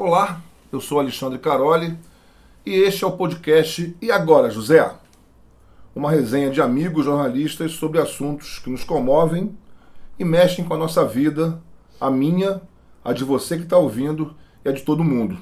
Olá, eu sou Alexandre Caroli e este é o podcast E Agora, José? Uma resenha de amigos jornalistas sobre assuntos que nos comovem e mexem com a nossa vida, a minha, a de você que está ouvindo e a de todo mundo.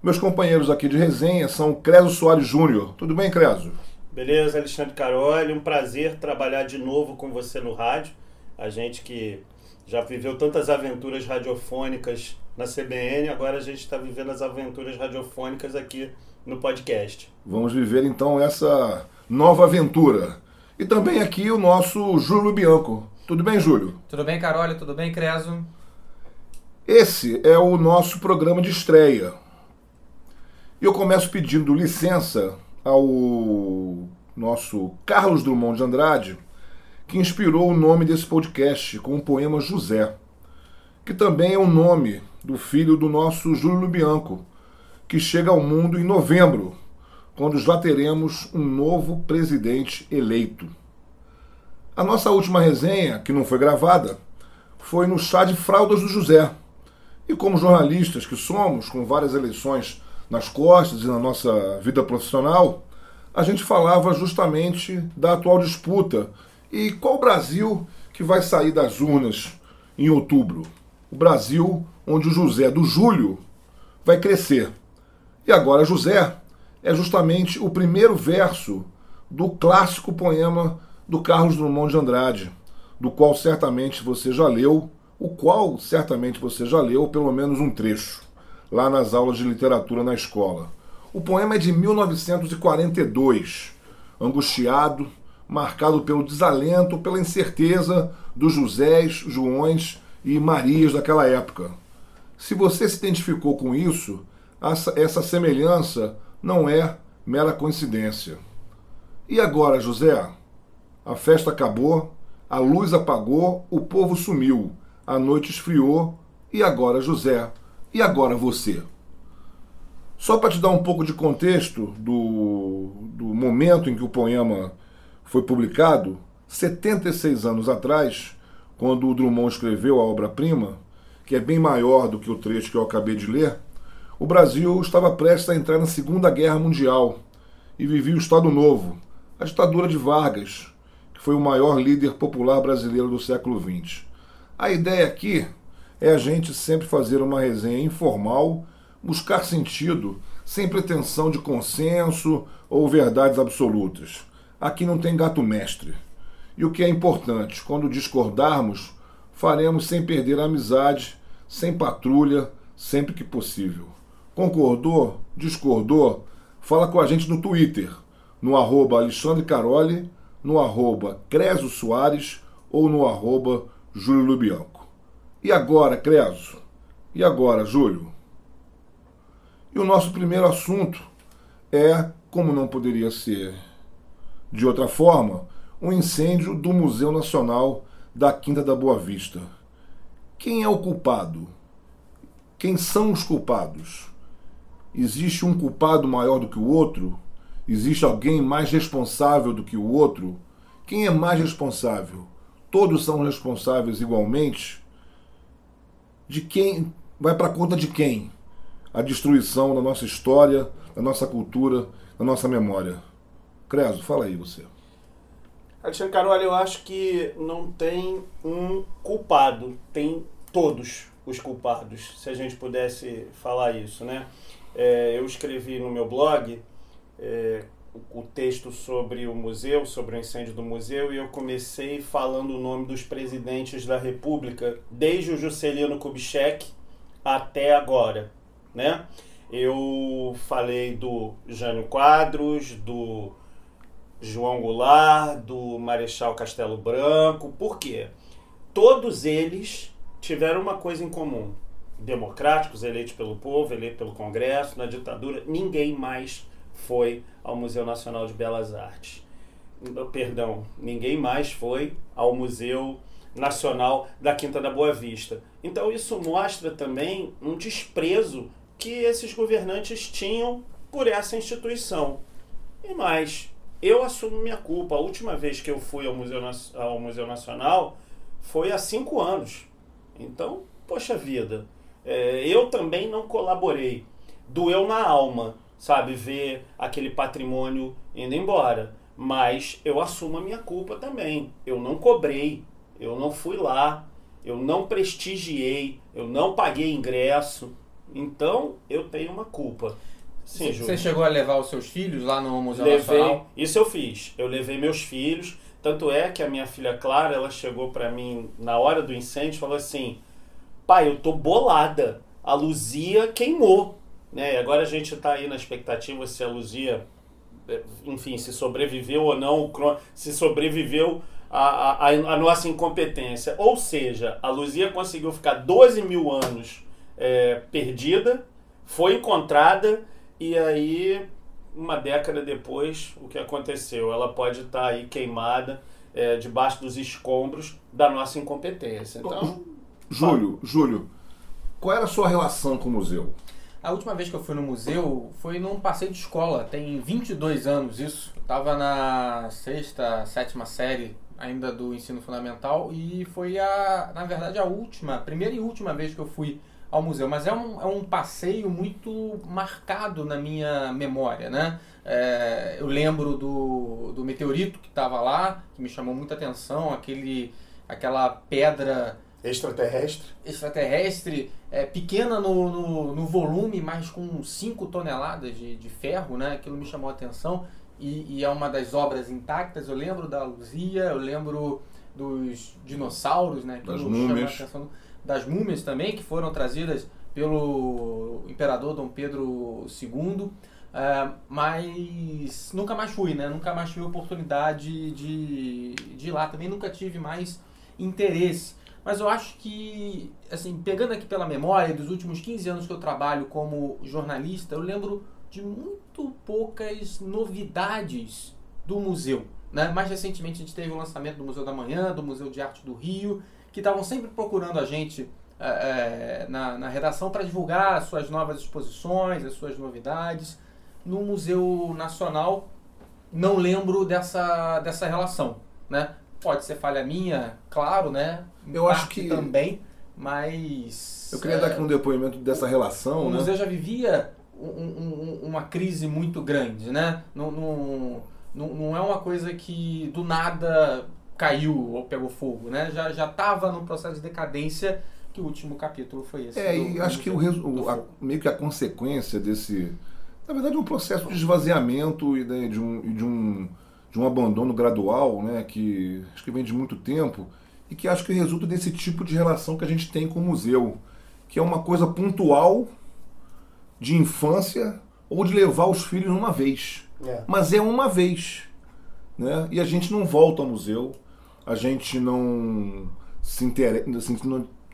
Meus companheiros aqui de resenha são Creso Soares Júnior. Tudo bem, Creso? Beleza, Alexandre Caroli. Um prazer trabalhar de novo com você no rádio. A gente que já viveu tantas aventuras radiofônicas na CBN, agora a gente está vivendo as aventuras radiofônicas aqui no podcast. Vamos viver então essa nova aventura. E também aqui o nosso Júlio Bianco. Tudo bem, Júlio? Tudo bem, Carole? Tudo bem, Creso? Esse é o nosso programa de estreia. E eu começo pedindo licença ao nosso Carlos Drummond de Andrade, que inspirou o nome desse podcast com o poema José, que também é o nome do filho do nosso Júlio Bianco, que chega ao mundo em novembro, quando já teremos um novo presidente eleito. A nossa última resenha, que não foi gravada, foi no chá de fraldas do José. E como jornalistas que somos, com várias eleições nas costas e na nossa vida profissional, a gente falava justamente da atual disputa e qual Brasil que vai sair das urnas em outubro. O Brasil onde o José do Júlio vai crescer. E agora José é justamente o primeiro verso do clássico poema do Carlos Drummond de Andrade, do qual certamente você já leu, o qual certamente você já leu pelo menos um trecho, lá nas aulas de literatura na escola. O poema é de 1942, angustiado, marcado pelo desalento, pela incerteza dos Josés, Joões e Marias daquela época. Se você se identificou com isso, essa semelhança não é mera coincidência. E agora, José? A festa acabou, a luz apagou, o povo sumiu, a noite esfriou, e agora, José? E agora você? Só para te dar um pouco de contexto do, do momento em que o poema foi publicado, 76 anos atrás, quando o Drummond escreveu a obra-prima, que é bem maior do que o trecho que eu acabei de ler, o Brasil estava prestes a entrar na Segunda Guerra Mundial e vivia o Estado Novo, a ditadura de Vargas, que foi o maior líder popular brasileiro do século XX. A ideia aqui é a gente sempre fazer uma resenha informal, buscar sentido, sem pretensão de consenso ou verdades absolutas. Aqui não tem gato mestre. E o que é importante, quando discordarmos, faremos sem perder a amizade, sem patrulha, sempre que possível. Concordou? Discordou? Fala com a gente no Twitter, no arroba Alexandre Caroli, no arroba Creso Soares ou no arroba Júlio Lubianco. E agora, Creso? E agora, Júlio? E o nosso primeiro assunto é, como não poderia ser de outra forma, um incêndio do Museu Nacional da Quinta da Boa Vista. Quem é o culpado? Quem são os culpados? Existe um culpado maior do que o outro? Existe alguém mais responsável do que o outro? Quem é mais responsável? Todos são responsáveis igualmente? De quem vai para conta de quem? A destruição da nossa história, da nossa cultura, da nossa memória. Fala aí você. Alexandre Carvalho, eu acho que não tem um culpado, tem todos os culpados, se a gente pudesse falar isso, né? É, eu escrevi no meu blog é, o texto sobre o museu, sobre o incêndio do museu, e eu comecei falando o nome dos presidentes da República, desde o Juscelino Kubitschek até agora, né? Eu falei do Jânio Quadros, do João Goulart, do Marechal Castelo Branco. Por quê? Todos eles tiveram uma coisa em comum. Democráticos, eleitos pelo povo, eleitos pelo Congresso, na ditadura, ninguém mais foi ao Museu Nacional de Belas Artes. Perdão, ninguém mais foi ao Museu Nacional da Quinta da Boa Vista. Então isso mostra também um desprezo que esses governantes tinham por essa instituição. E mais, eu assumo minha culpa. A última vez que eu fui ao Museu, ao Museu Nacional foi há cinco anos. Então, poxa vida, É, eu também não colaborei. Doeu na alma, sabe, ver aquele patrimônio indo embora. Mas eu assumo a minha culpa também. Eu não cobrei, eu não fui lá, eu não prestigiei, eu não paguei ingresso. Então eu tenho uma culpa. Sim, Você chegou a levar os seus filhos lá no Museu levei, Nacional? Isso eu fiz. Eu levei meus filhos. Tanto é que a minha filha Clara, ela chegou para mim na hora do incêndio e falou assim: pai, eu tô bolada. A Luzia queimou. Né? E agora a gente está aí na expectativa se a Luzia, eh, enfim, se sobreviveu ou não, se sobreviveu a, a, a, nossa incompetência. Ou seja, a Luzia conseguiu ficar 12 mil anos é, perdida, foi encontrada e aí, uma década depois, o que aconteceu? Ela pode estar tá aí queimada é, debaixo dos escombros da nossa incompetência. Então, Júlio, Júlio, qual era a sua relação com o museu? A última vez que eu fui no museu foi num passeio de escola, tem 22 anos isso. Eu tava na sexta, sétima série ainda do ensino fundamental e foi a, na verdade, a última, primeira e última vez que eu fui ao museu. Mas é um, é um passeio muito marcado na minha memória, né? É, eu lembro do, do meteorito que estava lá, que me chamou muita atenção, aquele, aquela pedra Extraterrestre? Extraterrestre, é, pequena no, no, no, volume, mas com 5 toneladas de, de ferro, né? Aquilo me chamou a atenção e, e, é uma das obras intactas. Eu lembro da Luzia, eu lembro dos dinossauros, né? Das múmias. Das múmias também, que foram trazidas pelo imperador Dom Pedro II. É, mas nunca mais fui, né? Nunca mais tive oportunidade de, de ir lá. Também nunca tive mais interesse. Mas eu acho que, assim, pegando aqui pela memória dos últimos 15 anos que eu trabalho como jornalista, eu lembro de muito poucas novidades do museu. Né? Mais recentemente a gente teve o lançamento do Museu da Manhã, do Museu de Arte do Rio, que estavam sempre procurando a gente é, na, na redação para divulgar as suas novas exposições, as suas novidades. No Museu Nacional, não lembro dessa, dessa relação. Né? Pode ser falha minha, claro, né? Eu acho que também, mas. Eu queria é, dar aqui um depoimento dessa relação. O né? museu já vivia um, um, uma crise muito grande, né? Não, não, não é uma coisa que do nada caiu ou pegou fogo, né? Já já estava num processo de decadência que o último capítulo foi esse. É, do, e acho que o, o a, meio que a consequência desse, na verdade, um processo de esvaziamento e de, de um, de um de um abandono gradual, né, que acho que vem de muito tempo e que acho que resulta desse tipo de relação que a gente tem com o museu, que é uma coisa pontual de infância ou de levar os filhos uma vez. É. Mas é uma vez. Né? E a gente não volta ao museu, a gente não se interessa, assim,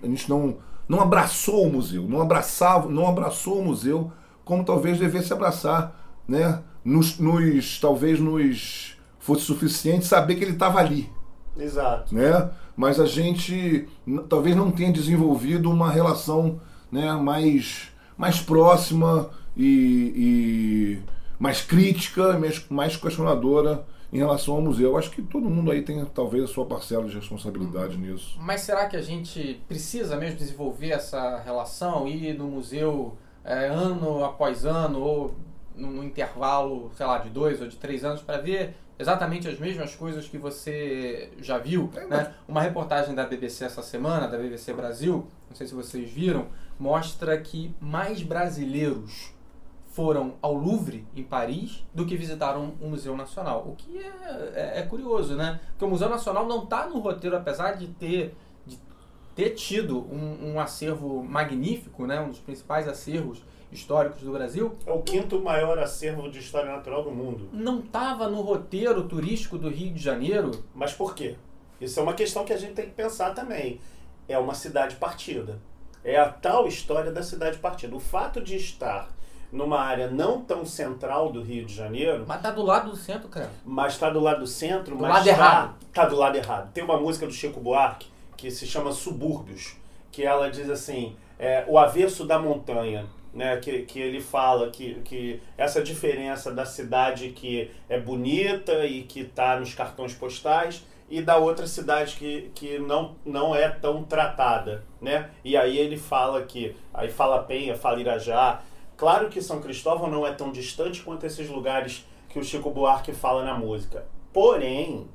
a gente não, não abraçou o museu, não abraçava, não abraçou o museu como talvez devesse abraçar, né? Nos, nos talvez nos fosse suficiente saber que ele estava ali. Exato. Né? Mas a gente talvez não tenha desenvolvido uma relação né, mais, mais próxima e, e mais crítica, mais, mais questionadora em relação ao museu. Acho que todo mundo aí tem talvez a sua parcela de responsabilidade nisso. Mas será que a gente precisa mesmo desenvolver essa relação, ir no museu é, ano após ano, ou no, no, intervalo, sei lá, de dois ou de três anos, para ver exatamente as mesmas coisas que você já viu. É, né? Uma reportagem da BBC essa semana, da BBC Brasil, não sei se vocês viram, mostra que mais brasileiros foram ao Louvre, em Paris, do que visitaram o Museu Nacional. O que é, é, é curioso, né? Porque o Museu Nacional não está no roteiro, apesar de ter, de ter tido um, um acervo magnífico, né? um dos principais acervos históricos do Brasil. É o quinto maior acervo de história natural do mundo. Não estava no roteiro turístico do Rio de Janeiro. Mas por quê? Isso é uma questão que a gente tem que pensar também. É uma cidade partida. É a tal história da cidade partida. O fato de estar numa área não tão central do Rio de Janeiro. Mas tá do lado do centro, cara. Mas tá do lado do centro, do mas lado tá, errado. tá do lado errado. Tem uma música do Chico Buarque que se chama Subúrbios, que ela diz assim: é, o avesso da montanha né, que, que ele fala que, que essa diferença da cidade que é bonita e que está nos cartões postais e da outra cidade que, que não, não é tão tratada, né? E aí ele fala que, aí fala Penha, fala Irajá. Claro que São Cristóvão não é tão distante quanto esses lugares que o Chico Buarque fala na música. Porém,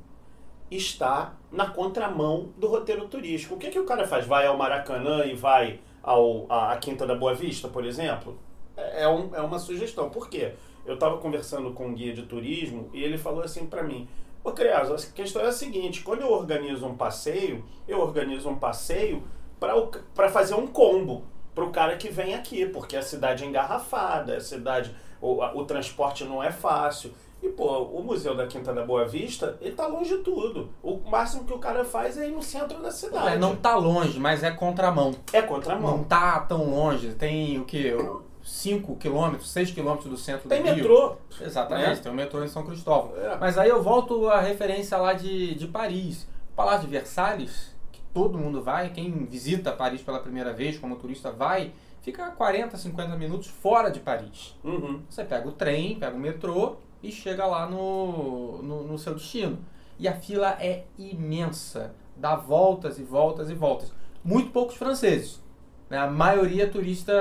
está na contramão do roteiro turístico. O que, que o cara faz? Vai ao Maracanã e vai ao, à Quinta da Boa Vista, por exemplo? É, é um, é uma sugestão. Por quê? Eu estava conversando com um guia de turismo e ele falou assim para mim: Ô Creas, a questão é a seguinte: quando eu organizo um passeio, eu organizo um passeio para fazer um combo para o cara que vem aqui, porque a cidade é engarrafada, a cidade, o, o transporte não é fácil. E, pô, o Museu da Quinta da Boa Vista, ele tá longe de tudo. O máximo que o cara faz é ir no centro da cidade. É, não tá longe, mas é contramão. É contramão. Não tá tão longe. Tem o quê? 5 quilômetros, 6 quilômetros do centro Tem do Rio. metrô. Exatamente, né? tem o metrô em São Cristóvão. É. Mas aí eu volto à referência lá de, de Paris. O Palácio de Versalhes, que todo mundo vai, quem visita Paris pela primeira vez como turista vai, fica 40, 50 minutos fora de Paris. Uhum. Você pega o trem, pega o metrô e chega lá no, no, no seu destino. E a fila é imensa, dá voltas e voltas e voltas. Muito poucos franceses, né? a maioria turista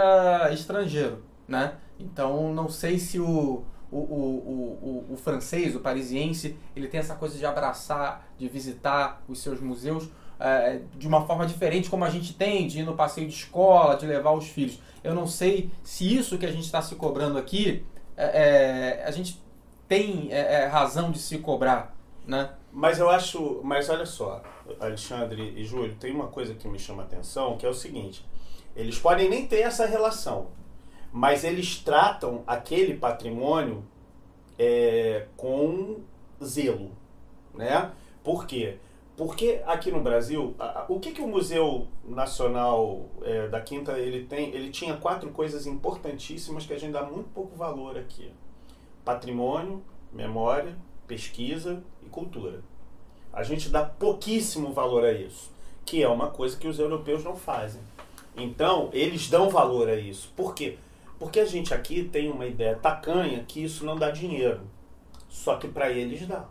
estrangeiro. Né? Então não sei se o, o, o, o, o francês, o parisiense, ele tem essa coisa de abraçar, de visitar os seus museus é, de uma forma diferente, como a gente tem, de ir no passeio de escola, de levar os filhos. Eu não sei se isso que a gente está se cobrando aqui, é, é, a gente tem é, razão de se cobrar, né? Mas eu acho. Mas olha só, Alexandre e Júlio, tem uma coisa que me chama a atenção, que é o seguinte: eles podem nem ter essa relação, mas eles tratam aquele patrimônio é, com zelo, né? Por quê? Porque aqui no Brasil, a- a- o que, que o Museu Nacional é, da Quinta ele tem? Ele tinha quatro coisas importantíssimas que a gente dá muito pouco valor aqui: patrimônio, memória, pesquisa e cultura. A gente dá pouquíssimo valor a isso, que é uma coisa que os europeus não fazem. Então, eles dão valor a isso. Por quê? Porque a gente aqui tem uma ideia tacanha que isso não dá dinheiro. Só que para eles dá.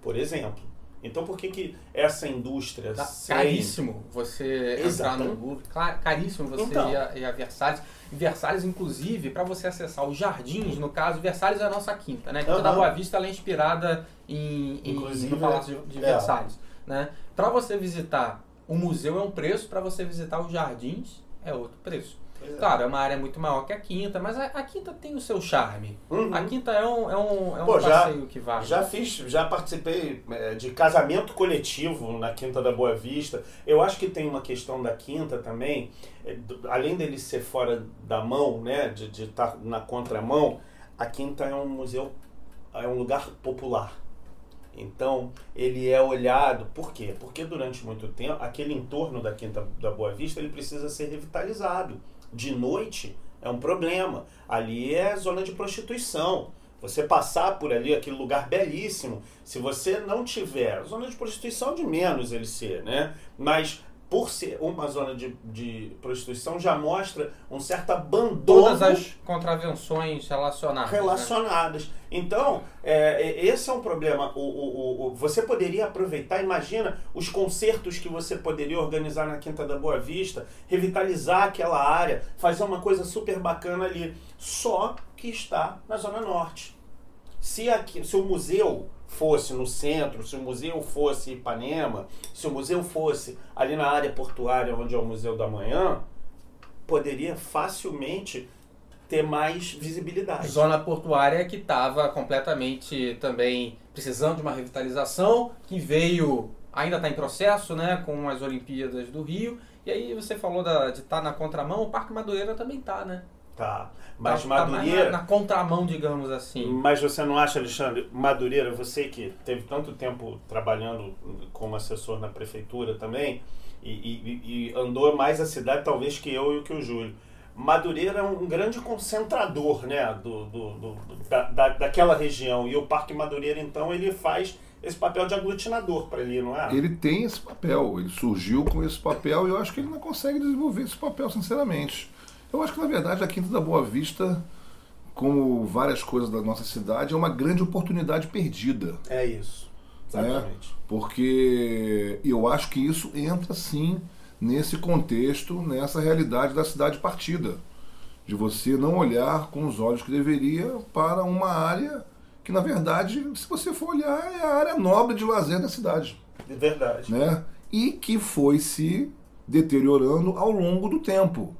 Por exemplo. Então, por que, que essa indústria Tá sem- caríssimo você entrar Exatamente. no Louvre, cla- caríssimo você Então. ir, a, ir a Versalhes. Versalhes, inclusive, para você acessar os jardins, no caso, Versalhes é a nossa quinta, né? A Quinta Aham. da Boa Vista ela é inspirada em, em- no Palácio de, de é. Versalhes. Né? Para você visitar o museu é um preço, para você visitar os jardins é outro preço. É. Claro, é uma área muito maior que a quinta, mas a, a quinta tem o seu charme. Uhum. A quinta é um, é um, é um Pô, já- passeio que vale. Já fiz, já participei é, de casamento coletivo na Quinta da Boa Vista. Eu acho que tem uma questão da Quinta também, é, além dele ser fora da mão, né, de estar na contramão, a Quinta é um museu, é um lugar popular. Então, ele é olhado, por quê? Porque durante muito tempo, aquele entorno da Quinta da Boa Vista, ele precisa ser revitalizado. De noite é um problema. Ali é zona de prostituição. Você passar por ali, aquele lugar belíssimo, se você não tiver, zona de prostituição de menos ele ser, né? Mas por ser uma zona de, de prostituição já mostra um certo abandono Todas as contravenções relacionadas. né? relacionadas. Então, é, é, esse é um problema. O, o, o- o- você poderia aproveitar, imagina os concertos que você poderia organizar na Quinta da Boa Vista, revitalizar aquela área, fazer uma coisa super bacana ali. Só que está na Zona Norte. Se, aqui, se o museu fosse no centro, se o museu fosse em Ipanema, se o museu fosse ali na área portuária, onde é o Museu da Manhã, poderia facilmente ter mais visibilidade. Zona portuária que estava completamente também precisando de uma revitalização, que veio, ainda está em processo, né, com as Olimpíadas do Rio. E aí você falou da- de estar na contramão, o Parque Madureira também tá, né? Tá. Mas Tá- tá mais Madureira. na, na contramão, digamos assim. Mas você não acha, Alexandre, Madureira, você que teve tanto tempo trabalhando como assessor na prefeitura também, e, e- e andou mais a cidade talvez que eu e que o Júlio. Madureira é um grande concentrador né, do, do- do- da, da- daquela região. E o Parque Madureira, então, ele faz esse papel de aglutinador para ali, não é? Ele tem esse papel, ele surgiu com esse papel e eu acho que ele não consegue desenvolver esse papel, sinceramente. Eu acho que, na verdade, a Quinta da Boa Vista, como várias coisas da nossa cidade, é uma grande oportunidade perdida. É isso. Exatamente. Porque eu acho que isso entra sim nesse contexto, nessa realidade da cidade partida. De você não olhar com os olhos que deveria para uma área que, na verdade, se você for olhar, é a área nobre de lazer da cidade. De verdade. Né? E que foi se deteriorando ao longo do tempo.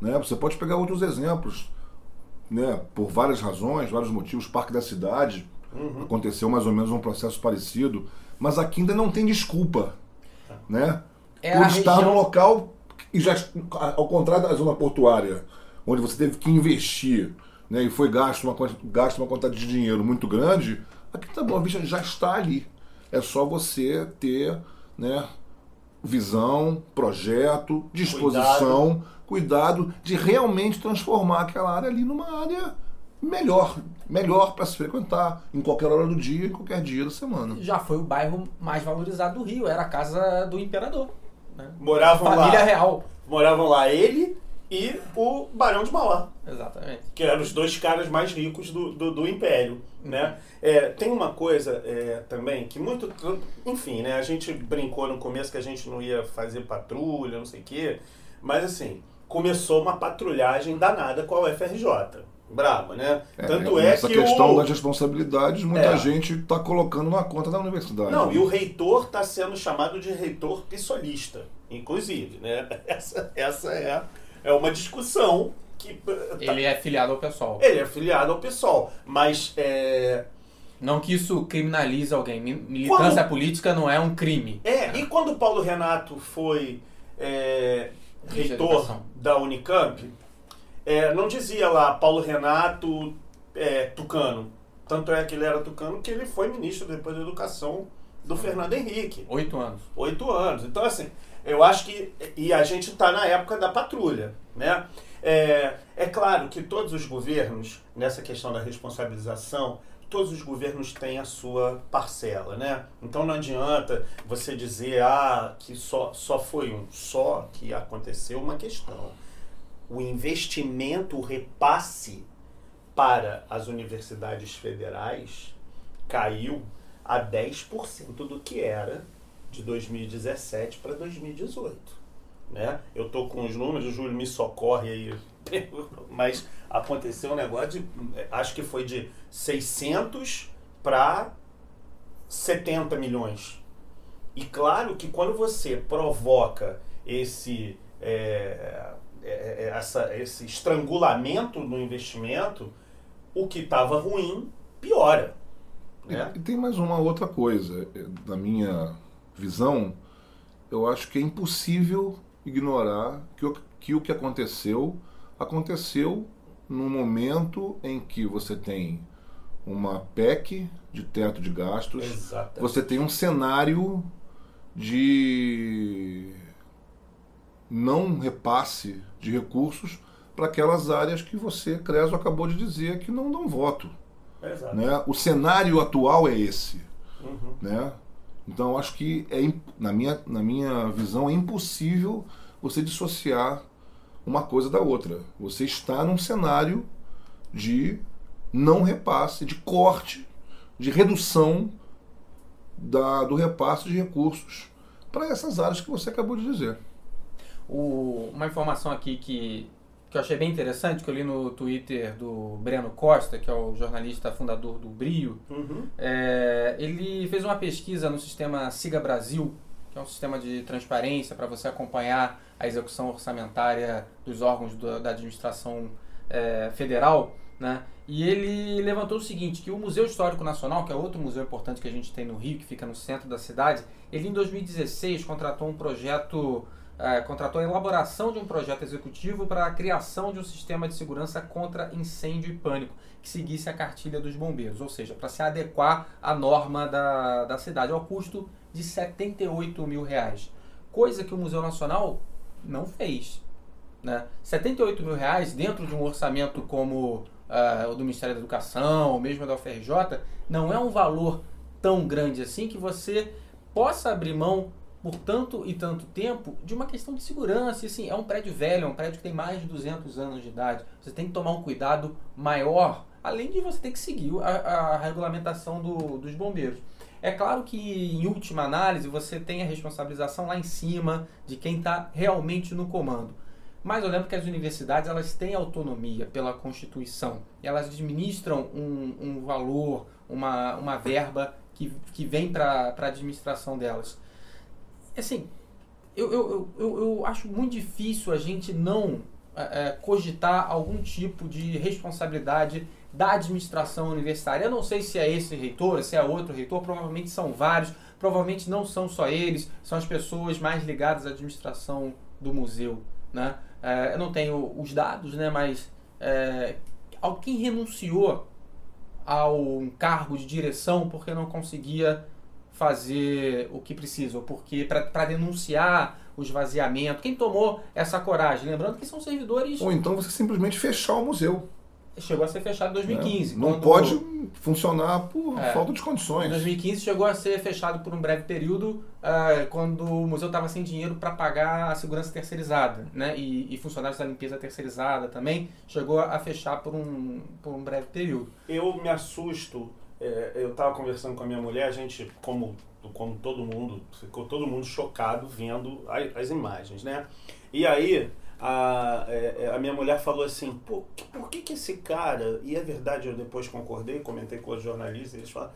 Né? Você pode pegar outros exemplos, né? por várias razões, vários motivos. Parque da Cidade Uhum. aconteceu mais ou menos um processo parecido, mas aqui ainda não tem desculpa. Né? É por estar região- no local e já ao contrário da zona portuária, onde você teve que investir né, e foi gasto uma, gasto uma quantidade de dinheiro muito grande, aqui tá Boa Vista já está ali. É só você ter né, visão, projeto, disposição, cuidado. De realmente transformar aquela área ali numa área melhor, melhor para se frequentar em qualquer hora do dia, em qualquer dia da semana. Já foi o bairro mais valorizado do Rio, era a casa do imperador. Né? Moravam Família lá. real. Moravam lá ele e o Barão de Mauá. Exatamente. que eram os dois caras mais ricos do, do, do Império, né? É, tem uma coisa é, também que muito... Enfim, né? A gente brincou no começo que a gente não ia fazer patrulha, não sei o quê. Mas, assim, começou uma patrulhagem danada com a UFRJ. Brava, né? Tanto é, Essa que questão o... das responsabilidades, muita É. gente está colocando na conta da universidade. Não, e o reitor está sendo chamado de reitor pissolista, inclusive, né? Essa, essa é, é uma discussão que... tá- Ele é filiado ao pessoal. Ele é afiliado ao PSOL, mas é, Não que isso criminalize alguém. Mi- Militância Quando- política não é um crime. É, e quando o Paulo Renato foi é, reitor da Unicamp, é, não dizia lá Paulo Renato é, Tucano. Tanto é que ele era tucano que ele foi ministro depois da Educação do Fernando Henrique. Oito anos. Oito anos. Então, assim, eu acho que. E a gente está na época da patrulha, né? É, é claro que todos os governos, nessa questão da responsabilização, todos os governos têm a sua parcela, né? Então não adianta você dizer ah, que só, só foi um, só que aconteceu uma questão. O investimento, o repasse para as universidades federais caiu a 10% do que era de 2017 para 2018. Né? Eu estou com os números, o Júlio me socorre aí, mas aconteceu um negócio de, acho que foi de 600 para 70 milhões. E claro que quando você provoca esse, é, essa, esse estrangulamento no investimento, o que estava ruim piora. Né? E tem mais uma outra coisa. Na minha visão, eu acho que é impossível ignorar que o que, o que aconteceu aconteceu no momento em que você tem uma PEC de teto de gastos, Exatamente. você tem um cenário de não repasse de recursos para aquelas áreas que você, Creso, acabou de dizer que não dão voto. Exato. Né? O cenário atual é esse. Uhum. Né? Então, acho que, é, na, minha, na minha visão, é impossível você dissociar uma coisa da outra. Você está num cenário de não repasse, de corte, de redução da, do repasse de recursos para essas áreas que você acabou de dizer. O- uma informação aqui que, que eu achei bem interessante, que eu li no Twitter do Breno Costa, que é o jornalista fundador do Brio, Uhum. É, ele fez uma pesquisa no sistema Siga Brasil, que é um sistema de transparência para você acompanhar a execução orçamentária dos órgãos da, da administração é, federal, né? E ele levantou o seguinte, que o Museu Histórico Nacional, que é outro museu importante que a gente tem no Rio, que fica no centro da cidade, ele em 2016 contratou um projeto, é, contratou a elaboração de um projeto executivo para a criação de um sistema de segurança contra incêndio e pânico, que seguisse a cartilha dos bombeiros, ou seja, para se adequar à norma da, da cidade, ao custo de 78 mil reais. Coisa que o Museu Nacional não fez. Né? 78 mil reais dentro de um orçamento como ah, o do Ministério da Educação, ou mesmo da UFRJ, não é um valor tão grande assim que você possa abrir mão por tanto e tanto tempo de uma questão de segurança. E, assim, é um prédio velho, é um prédio que tem mais de 200 anos de idade. Você tem que tomar um cuidado maior, além de você ter que seguir a, a regulamentação do- dos bombeiros. É claro que, em última análise, você tem a responsabilização lá em cima de quem está realmente no comando. Mas eu lembro que as universidades elas têm autonomia pela Constituição. Elas administram um, um valor, uma, uma verba que, que vem para a administração delas. Assim, eu, eu, eu, eu acho muito difícil a gente não é, cogitar algum tipo de responsabilidade da administração universitária. Eu não sei se é esse reitor, se é outro reitor, provavelmente são vários, provavelmente não são só eles, são as pessoas mais ligadas à administração do museu. Né? É, eu não tenho os dados, né, mas é, quem renunciou ao cargo de direção porque não conseguia fazer o que precisa, porque para denunciar o esvaziamento, quem tomou essa coragem? Lembrando que são servidores. Ou então você simplesmente fechar o museu chegou a ser fechado em 2015. É, não pode funcionar por é, falta de condições. Em 2015 chegou a ser fechado por um breve período uh, quando o museu estava sem dinheiro para pagar a segurança terceirizada, né? E, e, funcionários da limpeza terceirizada também chegou a fechar por um, por um breve período. Eu me assusto. É, eu estava conversando com a minha mulher, a gente, como, como todo mundo, ficou todo mundo chocado vendo as, as imagens, né? E aí a, é, é, a minha mulher falou assim, Pô, por que, que esse cara, e é verdade, eu depois concordei, comentei com os jornalistas, eles falaram,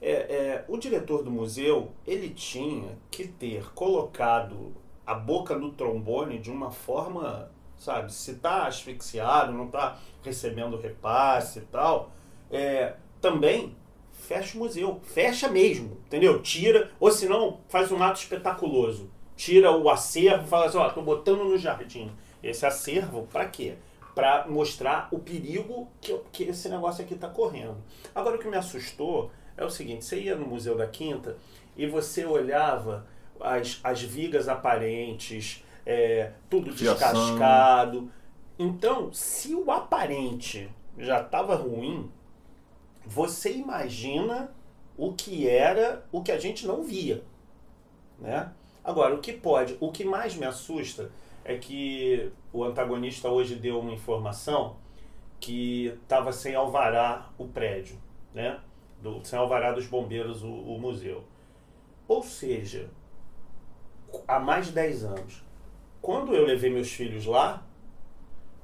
é, é, o diretor do museu, ele tinha que ter colocado a boca no trombone de uma forma, sabe, se está asfixiado, não está recebendo repasse e tal, é, também fecha o museu, fecha mesmo, entendeu? Tira, ou se não, faz um ato espetaculoso tira o acervo e fala assim, ó, tô botando no jardim. Esse acervo, para quê? Para mostrar o perigo que, que esse negócio aqui está correndo. Agora, o que me assustou é o seguinte: você ia no Museu da Quinta e você olhava as, as vigas aparentes, é, tudo descascado. Então, se o aparente já estava ruim, você imagina o que era o que a gente não via, né? Agora, o que pode, o que mais me assusta é que o antagonista hoje deu uma informação que estava sem alvará o prédio, né? Do, sem alvará dos bombeiros o, o museu. Ou seja, há mais de 10 anos, quando eu levei meus filhos lá,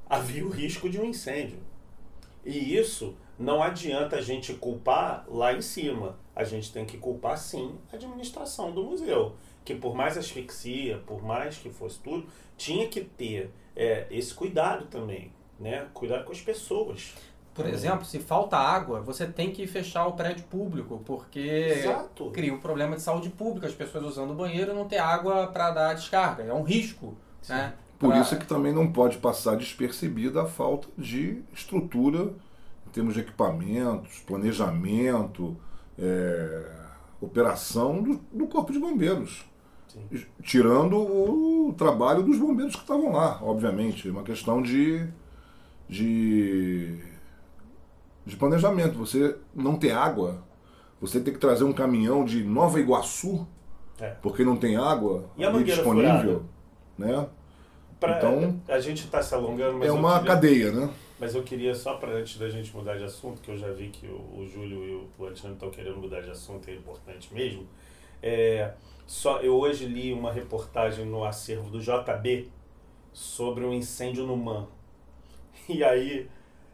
havia o risco de um incêndio. E isso não adianta a gente culpar lá em cima. A gente tem que culpar sim a administração do museu que por mais asfixia, por mais que fosse tudo, tinha que ter é, esse cuidado também, né? Cuidar com as pessoas. Por exemplo, se falta água, você tem que fechar o prédio público, porque Exato. cria um problema de saúde pública, as pessoas usando o banheiro não ter água para dar descarga. É um risco. Né? Por pra... isso é que também não pode passar despercebida a falta de estrutura em termos de equipamentos, planejamento, é, operação do, do Corpo de Bombeiros. Sim. Tirando o trabalho dos bombeiros que estavam lá, obviamente. Uma questão de, de, de planejamento. Você não ter água, você tem que trazer um caminhão de Nova Iguaçu, é. porque não tem água disponível. Né? Pra, então, a gente está se alongando, mas. É uma queria, cadeia, né? Mas eu queria, só para antes da gente mudar de assunto, que eu já vi que o, o Júlio e o, o Alexandre estão querendo mudar de assunto, é importante mesmo. É, só eu hoje li uma reportagem no acervo do JB sobre um incêndio no MAN. E aí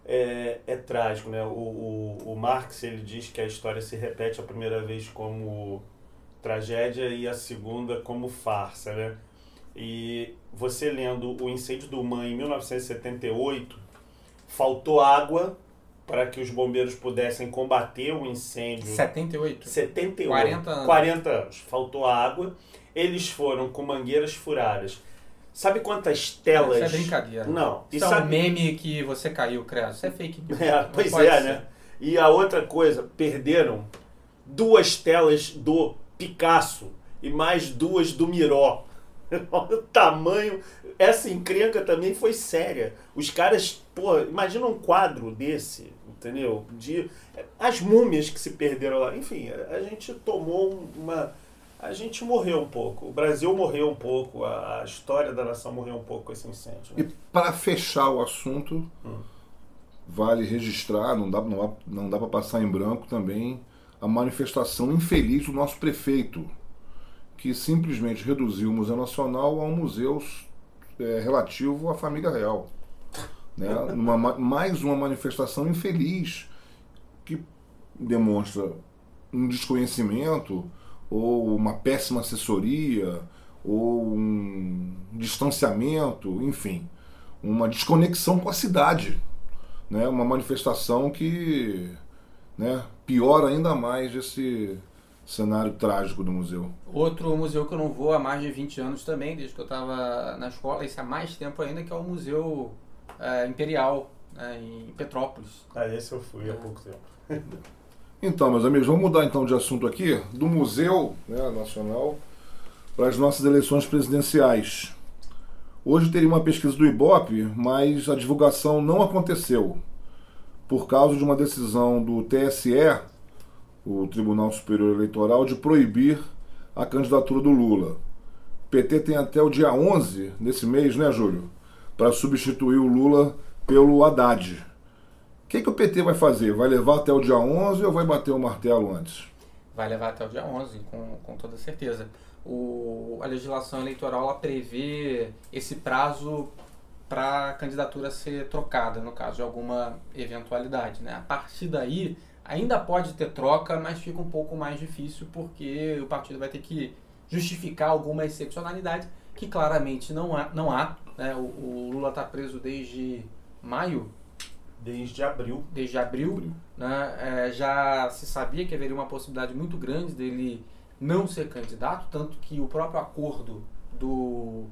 é, é trágico, né? O, o, o Marx ele diz que a história se repete a primeira vez como tragédia e a segunda como farsa, né? E você lendo o incêndio do MAN em 1978, faltou água para que os bombeiros pudessem combater o incêndio. 78? 78. 40 anos. 40 anos. Faltou água. Eles foram com mangueiras furadas. Sabe quantas telas. Isso é brincadeira. Não. Isso é sabe... um meme que você caiu, credo. Isso é fake news. É, pois é, ser. né? E a outra coisa, perderam duas telas do Picasso e mais duas do Miró. Olha o tamanho. Essa encrenca também foi séria. Os caras, pô, imagina um quadro desse, entendeu? De as múmias que se perderam lá. Enfim, a gente tomou uma a gente morreu um pouco. O Brasil morreu um pouco, a, a história da nação morreu um pouco com esse incêndio. Né? E para fechar o assunto, hum. vale registrar, não dá, não, não dá para passar em branco também a manifestação infeliz do nosso prefeito, que simplesmente reduziu o Museu Nacional a um museu é, relativo à família real. Né? Uma, mais uma manifestação infeliz que demonstra um desconhecimento ou uma péssima assessoria ou um distanciamento, enfim, uma desconexão com a cidade, né? Uma manifestação que, né, piora ainda mais esse cenário trágico do museu. Outro museu que eu não vou há mais de 20 anos também, desde que eu estava na escola, isso há mais tempo ainda, que é o Museu é, Imperial né, em Petrópolis. Ah, esse eu fui há pouco tempo. Então, meus amigos, vamos mudar então de assunto aqui, do Museu né, Nacional para as nossas eleições presidenciais. Hoje teria uma pesquisa do IBOP, mas a divulgação não aconteceu por causa de uma decisão do TSE, o Tribunal Superior Eleitoral, de proibir a candidatura do Lula. O PT tem até o dia 11 desse mês, né, Júlio? Para substituir o Lula pelo Haddad. O que, que o PT vai fazer? Vai levar até o dia 11 ou vai bater o martelo antes? Vai levar até o dia 11, com, com toda certeza. O, a legislação eleitoral prevê esse prazo para a candidatura ser trocada, no caso de alguma eventualidade. Né? A partir daí, ainda pode ter troca, mas fica um pouco mais difícil porque o partido vai ter que justificar alguma excepcionalidade que claramente não há. Não há né? o, o Lula está preso desde maio Desde abril. Desde abril. abril. Né? É, já se sabia que haveria uma possibilidade muito grande dele não ser candidato, tanto que o próprio acordo do,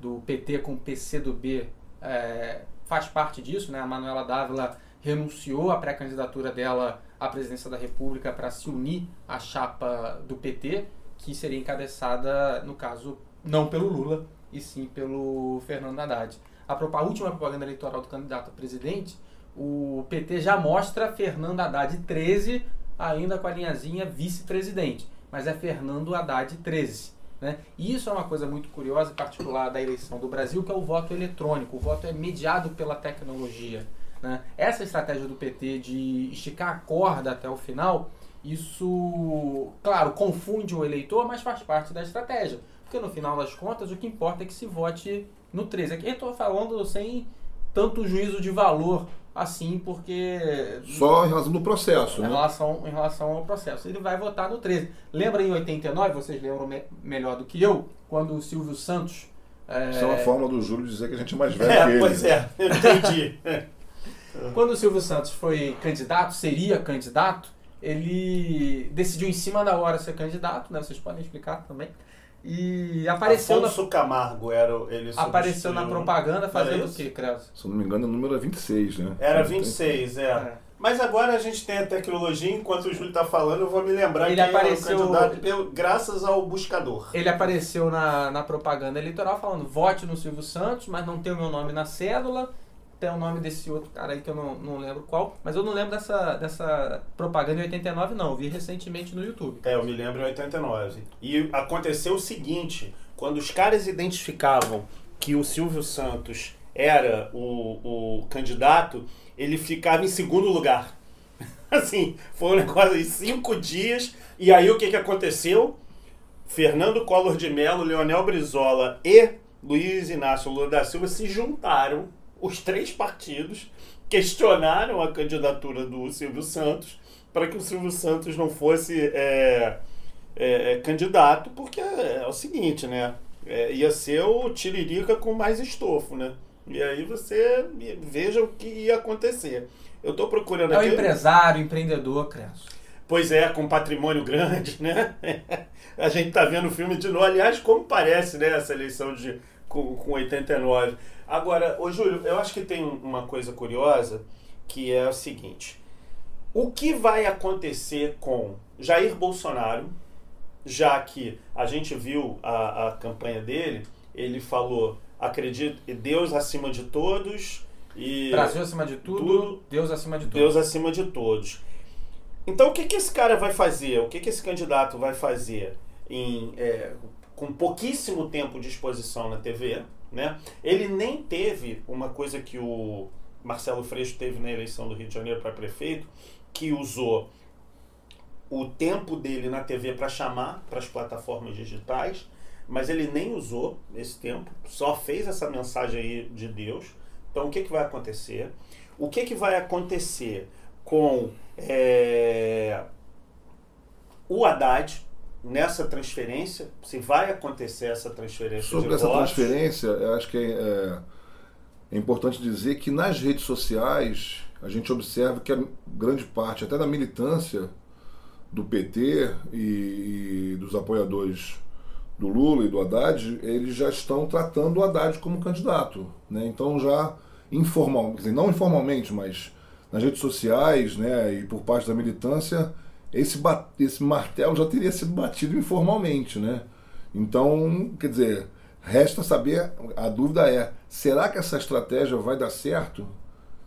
do PT com o PCdoB é, faz parte disso. Né? A Manuela Dávila renunciou à pré-candidatura dela à presidência da República para se unir à chapa do PT, que seria encabeçada, no caso, não pelo Lula, e sim pelo Fernando Haddad. A, a última propaganda eleitoral do candidato a presidente o PT já mostra Fernando Haddad 13, ainda com a linhazinha vice-presidente, mas é Fernando Haddad 13. Né? E isso é uma coisa muito curiosa e particular da eleição do Brasil, que é o voto eletrônico. O voto é mediado pela tecnologia. Né? Essa estratégia do PT de esticar a corda até o final, isso, claro, confunde o eleitor, mas faz parte da estratégia. Porque no final das contas, o que importa é que se vote no 13. Aqui eu estou falando sem tanto juízo de valor assim, porque. Só em relação do processo, em né? Relação, em relação ao processo. Ele vai votar no 13. Lembra em 89, vocês lembram me melhor do que eu, quando o Silvio Santos. É... Isso é uma forma do Júlio dizer que a gente é mais velho é, que ele. Pois é, entendi. quando o Silvio Santos foi candidato, seria candidato, ele decidiu em cima da hora ser candidato, né? Vocês podem explicar também. E apareceu Afonso na... Camargo era ele Apareceu na propaganda fazendo o quê, Creus? Se eu não me engano, o número é 26, né? Era 26, é. é. Mas agora a gente tem a tecnologia, enquanto o Júlio está falando, eu vou me lembrar ele apareceu... o candidato graças ao buscador. Ele apareceu na, na propaganda eleitoral falando vote no Silvio Santos, mas não tem o meu nome na cédula tem o nome desse outro cara aí que eu não, não lembro qual, mas eu não lembro dessa, dessa propaganda em 89 não, eu vi recentemente no YouTube. É, eu me lembro em 89. E aconteceu o seguinte, quando os caras identificavam que o Silvio Santos era o, o candidato, ele ficava em segundo lugar. Assim, foi um negócio de cinco dias, e aí o que, que aconteceu? Fernando Collor de Mello, Leonel Brizola e Luiz Inácio Lula da Silva se juntaram os três partidos questionaram a candidatura do Silvio Santos para que o Silvio Santos não fosse é, é, é, candidato, porque é, é, o seguinte, né? É, ia ser o Tiririca com mais estofo, né? E aí você veja o que ia acontecer. Eu estou procurando é aqui. É o empresário, empreendedor, Crespo. Pois é, com patrimônio grande, né? A gente tá vendo o filme de novo. Aliás, como parece, né, essa eleição de, com, com 89. Agora, ô Júlio, eu acho que tem uma coisa curiosa que é o seguinte: o que vai acontecer com Jair Bolsonaro, já que a gente viu a, a campanha dele, ele falou, acredito, Deus acima de todos e. Brasil acima de tudo, tudo Deus acima de todos. Deus acima de todos. Então, o que, que esse cara vai fazer? O que, que esse candidato vai fazer em, é, com pouquíssimo tempo de exposição na TV? Né? Ele nem teve uma coisa que o Marcelo Freixo teve na eleição do Rio de Janeiro para prefeito, que usou o tempo dele na TV para chamar para as plataformas digitais, mas ele nem usou esse tempo, só fez essa mensagem aí de Deus. Então, o que, que vai acontecer? O que, que vai acontecer com é, o Haddad nessa transferência? Se vai acontecer essa transferência Sobre essa votos? transferência, eu acho que é, é, importante dizer que nas redes sociais a gente observa que a grande parte, até da militância do PT e, e dos apoiadores do Lula e do Haddad, eles já estão tratando o Haddad como candidato. Né? Então já informal, dizer, não informalmente, mas nas redes sociais né, e por parte da militância, esse, esse martelo já teria sido batido informalmente. Né? Então, quer dizer, resta saber, a dúvida é, será que essa estratégia vai dar certo?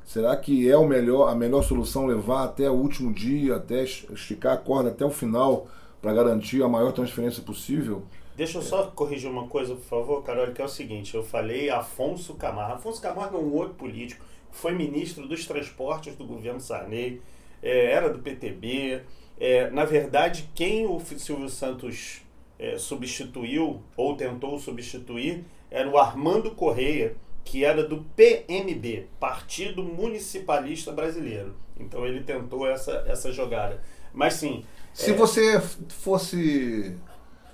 Será que é o melhor, a melhor solução levar até o último dia, até esticar a corda até o final para garantir a maior transferência possível? Deixa eu só corrigir uma coisa, por favor, Carol, que é o seguinte: eu falei Afonso Camargo. Afonso Camargo é um outro político, foi ministro dos transportes do governo Sarney, é, era do PTB. É, na verdade, quem o Silvio Santos é, substituiu, ou tentou substituir, era o Armando Correia, que era do PMB, Partido Municipalista Brasileiro. Então ele tentou essa, essa jogada. Mas sim. Se é, você fosse.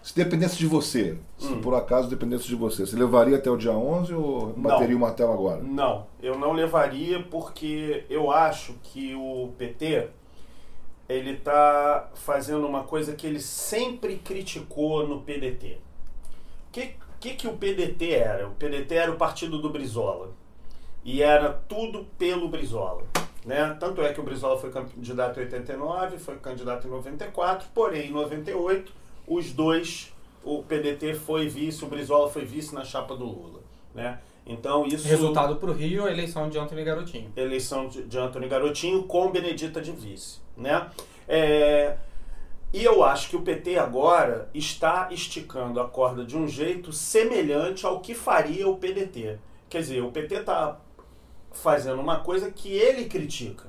Se dependesse de você, se Hum. por acaso dependesse de você, você levaria até o dia 11 ou bateria o martelo agora? Não, eu não levaria porque eu acho que o PT ele está fazendo uma coisa que ele sempre criticou no PDT. O que, que, que o PDT era? O PDT era o partido do Brizola. E era tudo pelo Brizola. Né? Tanto é que o Brizola foi candidato em 89, foi candidato em 94, porém em 98 os dois, o PDT foi vice, o Brizola foi vice na chapa do Lula. Né? Então isso Resultado pro Rio, a eleição de Antônio Garotinho. eleição de, de Antônio Garotinho com Benedita de vice, né? É, e eu acho que o PT agora está esticando a corda de um jeito semelhante ao que faria o PDT. Quer dizer, o PT está fazendo uma coisa que ele critica,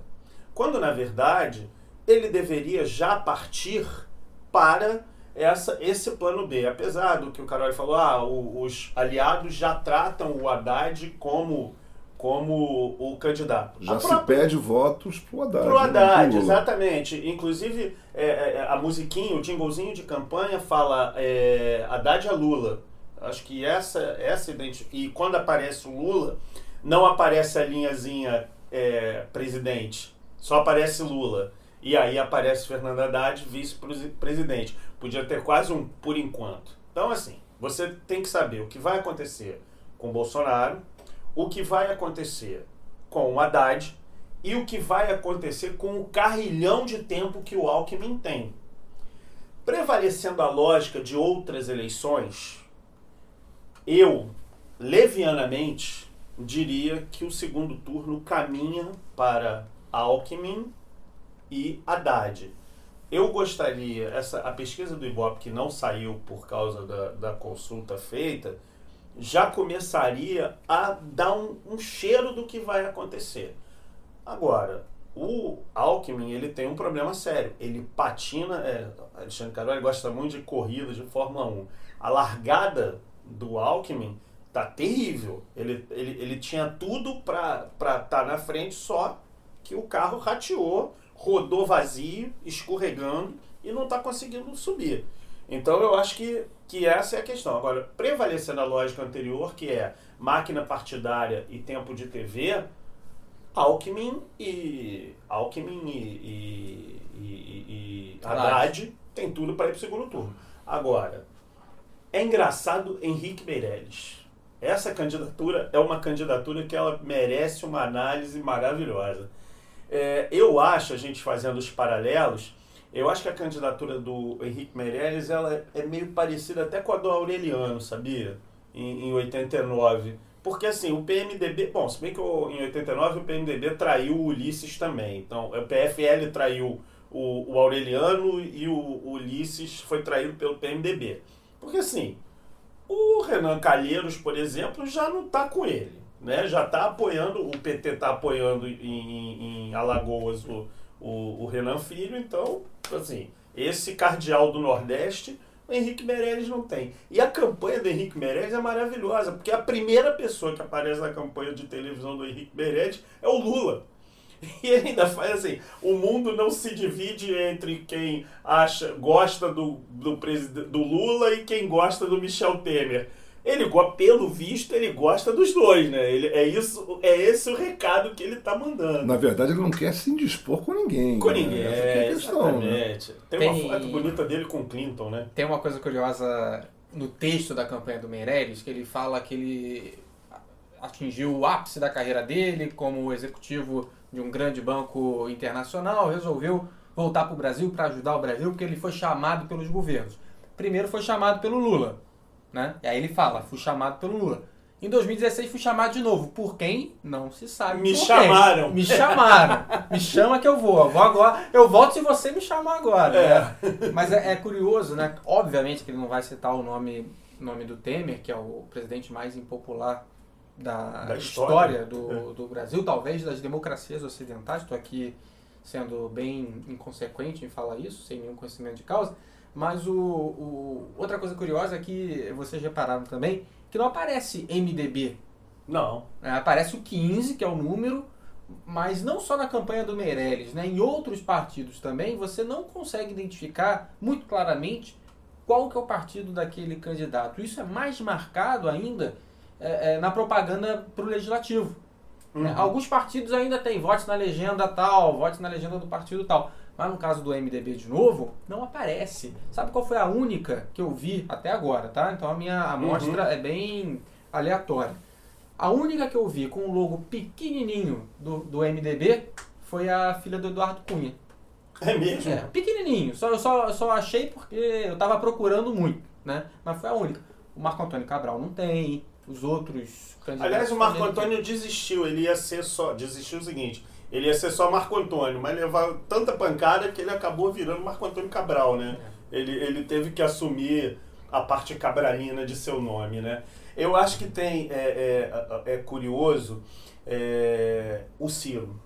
quando na verdade ele deveria já partir para essa, esse plano B. Apesar do que o Carol falou, ah, os aliados já tratam o Haddad como, como o candidato. Já A se própria- pede votos pro Haddad. Pro né, Haddad, exatamente. Inclusive, é, é, a musiquinha, o jinglezinho de campanha fala é, Haddad é Lula. Acho que essa, essa identi- E quando aparece o Lula, não aparece a linhazinha é, presidente, só aparece Lula. E aí aparece Fernando Haddad, vice-presidente. Podia ter quase um por enquanto. Então, assim, você tem que saber o que vai acontecer com Bolsonaro, o que vai acontecer com o Haddad e o que vai acontecer com o carrilhão de tempo que o Alckmin tem. Prevalecendo a lógica de outras eleições, eu, levianamente, diria que o segundo turno caminha para Alckmin e Haddad. Eu gostaria, essa, a pesquisa do Ibope que não saiu por causa da, da consulta feita, já começaria a dar um, um cheiro do que vai acontecer. Agora, o Alckmin ele tem um problema sério. Ele patina. É, Alexandre Carvalho gosta muito de corrida de Fórmula 1. A largada do Alckmin tá terrível. Ele, ele, ele tinha tudo para estar na frente, só que o carro rateou, rodou vazio, escorregando e não está conseguindo subir. Então eu acho que, que essa é a questão. Agora, prevalecendo a lógica anterior, que é máquina partidária e tempo de TV, Alckmin e Alckmin e, e, e, e Haddad tem tudo para ir para o segundo turno. Agora, é engraçado Henrique Meirelles. Essa candidatura é uma candidatura que ela merece uma análise maravilhosa. É, eu acho, a gente fazendo os paralelos, eu acho que a candidatura do Henrique Meirelles ela é meio parecida até com a do Aureliano, sabia? Em, em 89. Porque assim, o PMDB. Bom, se bem que em 89 o PMDB traiu o Ulisses também. Então, o PFL traiu o, o Aureliano e o, o Ulisses foi traído pelo PMDB. Porque assim, o Renan Calheiros, por exemplo, já não está com ele. Né? Já está apoiando, o PT está apoiando em, em- em Alagoas o, o, o Renan Filho, então, assim, Esse cardeal do Nordeste, o Henrique Meirelles não tem. E a campanha do Henrique Meirelles é maravilhosa, porque a primeira pessoa que aparece na campanha de televisão do Henrique Meirelles é o Lula. E ele ainda faz assim: o mundo não se divide entre quem acha, gosta do, do, do Lula e quem gosta do Michel Temer. Ele, pelo visto, ele gosta dos dois, né? Ele, é, isso, é esse o recado que ele tá mandando. Na verdade, ele não quer se indispor com ninguém. Com né? ninguém, é, é questão, né? exatamente. Né? Tem, Tem uma foto bonita dele com Clinton, né? Tem uma coisa curiosa no texto da campanha do Meirelles, que ele fala que ele atingiu o ápice da carreira dele como executivo de um grande banco internacional, resolveu voltar para o Brasil para ajudar o Brasil, porque ele foi chamado pelos governos. Primeiro foi chamado pelo Lula, né? E aí ele fala, fui chamado pelo Lula. Em 2016 fui chamado de novo. Por quem? Não se sabe. Me chamaram. Me chamaram. me chama que eu vou. Eu vou agora. Eu volto se você me chamar agora. É. Né? Mas é, é, curioso, né? Obviamente que ele não vai citar o nome, nome do Temer, que é o presidente mais impopular da, da história, história do, é. do Brasil, talvez das democracias ocidentais. Estou aqui sendo bem inconsequente em falar isso, sem nenhum conhecimento de causa. Mas o, o, outra coisa curiosa é que vocês repararam também que não aparece MDB. Não. É, aparece o 15, que é o número, mas não só na campanha do Meirelles, né? em outros partidos também, você não consegue identificar muito claramente qual que é o partido daquele candidato. Isso é mais marcado ainda é, é, na propaganda para o legislativo. Né? Uhum. Alguns partidos ainda têm votos na legenda tal, votos na legenda do partido tal. Mas no caso do MDB de novo, não aparece. Sabe qual foi a única que eu vi até agora, tá? Então a minha amostra uhum. é bem aleatória. A única que eu vi com o logo pequenininho do, do MDB foi a filha do Eduardo Cunha. É mesmo? É, pequenininho. Só, eu só, só achei porque eu tava procurando muito, né? Mas foi a única. O Marco Antônio Cabral não tem, os outros candidatos... Aliás, o Marco Antônio desistiu. Ele ia ser só... Desistiu o seguinte ele ia ser só Marco Antônio, mas levava tanta pancada que ele acabou virando Marco Antônio Cabral, né? É. Ele, ele teve que assumir a parte cabralina de seu nome, né? Eu acho que tem, é, é, é curioso, é, o Ciro.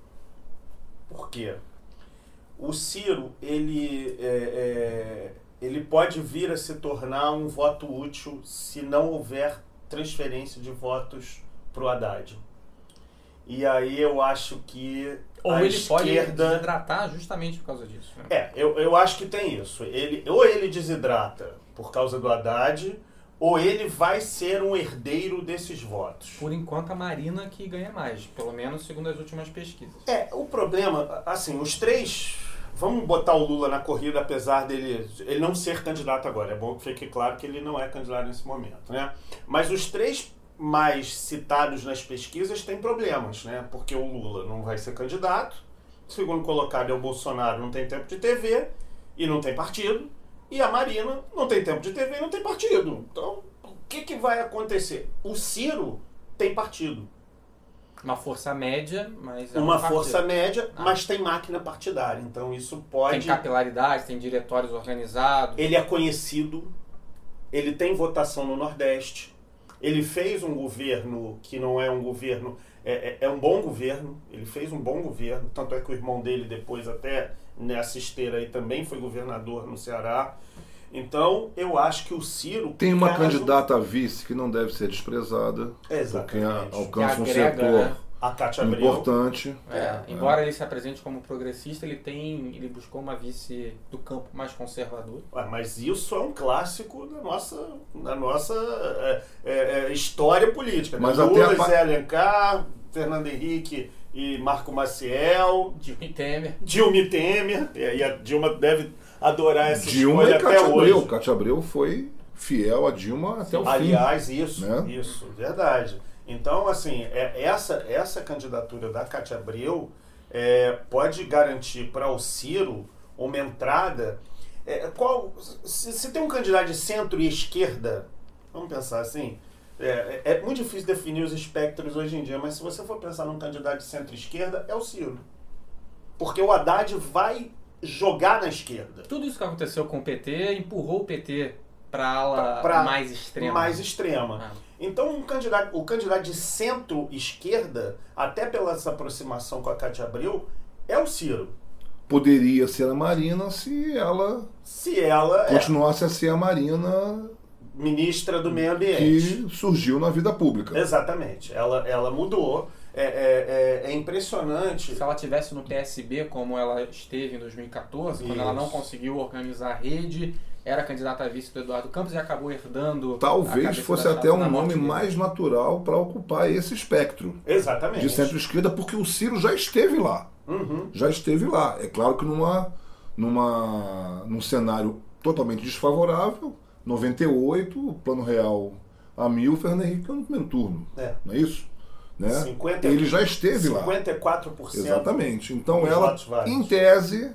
Por quê? O Ciro, ele, é, é, ele pode vir a se tornar um voto útil se não houver transferência de votos para o Haddad. E aí eu acho que ou a ele esquerda... pode desidratar justamente por causa disso. Né? É, eu, eu acho que tem isso. Ele, ou ele desidrata por causa do Haddad, ou ele vai ser um herdeiro desses votos. Por enquanto, a Marina que ganha mais, pelo menos segundo as últimas pesquisas. É, o problema, assim, os três. Vamos botar o Lula na corrida, apesar dele ele não ser candidato agora. É bom que fique claro que ele não é candidato nesse momento, né? Mas os três mais citados nas pesquisas têm problemas, né? Porque o Lula não vai ser candidato, o segundo colocado é o Bolsonaro, não tem tempo de TV e não tem partido, e a Marina não tem tempo de TV e não tem partido. Então, o que, que vai acontecer? O Ciro tem partido. Uma força média, mas é uma um força média, ah. mas tem máquina partidária. Então isso pode. Tem capilaridade, tem diretórios organizados. Ele é conhecido, ele tem votação no Nordeste ele fez um governo que não é um governo, é, é, é, um bom governo, ele fez um bom governo, tanto é que o irmão dele depois até nessa esteira aí também foi governador no Ceará. Então, eu acho que o Ciro. Tem uma candidata a vice que não deve ser desprezada. Exatamente. Porque alcança um setor. Né? A Cátia Abreu. Importante. É, é, embora ele se apresente como progressista, ele tem, ele buscou uma vice do campo mais conservador. Ué, mas isso é um clássico da nossa, da nossa é, é, é história política. Né? Mas Lula, até a... Zé Alencar, Fernando Henrique e Marco Maciel. Dilma Temer. Dilma Temer. E a Dilma deve adorar essa Dilma escolha e até Cátia hoje. Abreu. Cátia Abreu foi fiel a Dilma até o Aliás, fim. Aliás, isso, né? isso, verdade. Então, assim, é, essa, essa candidatura da Cátia Abreu é, pode garantir para o Ciro uma entrada. É, qual, se, se, tem um candidato de centro e esquerda, vamos pensar assim, é, é, muito difícil definir os espectros hoje em dia, mas se você for pensar num candidato de centro-esquerda, é o Ciro. Porque o Haddad vai jogar na esquerda. Tudo isso que aconteceu com o PT empurrou o PT para a ala pra, mais extrema. Mais extrema. Ah. Então, um candidato, o candidato de centro-esquerda, até pela essa aproximação com a Cátia Abreu, é o Ciro. poderia ser a Marina se ela Se ela é continuasse a ser a Marina ministra do meio ambiente. que surgiu na vida pública. Exatamente. Ela, ela mudou. É, é, é, é impressionante. Se ela tivesse no PSB como ela esteve em 2014, quando ela Isso. não conseguiu organizar a rede, era candidata a vice do Eduardo Campos e acabou herdando. Talvez fosse da até um nome dele. mais natural para ocupar esse espectro Exatamente. de centro-esquerda, porque o Ciro já esteve lá. Uhum. Já esteve lá. É claro que numa, numa, num cenário totalmente desfavorável, 98, o Plano Real a mil, Fernando Henrique no primeiro turno. É. Não é isso? Né? 50, Ele já esteve lá. 54%. Exatamente. Então ela, em tese,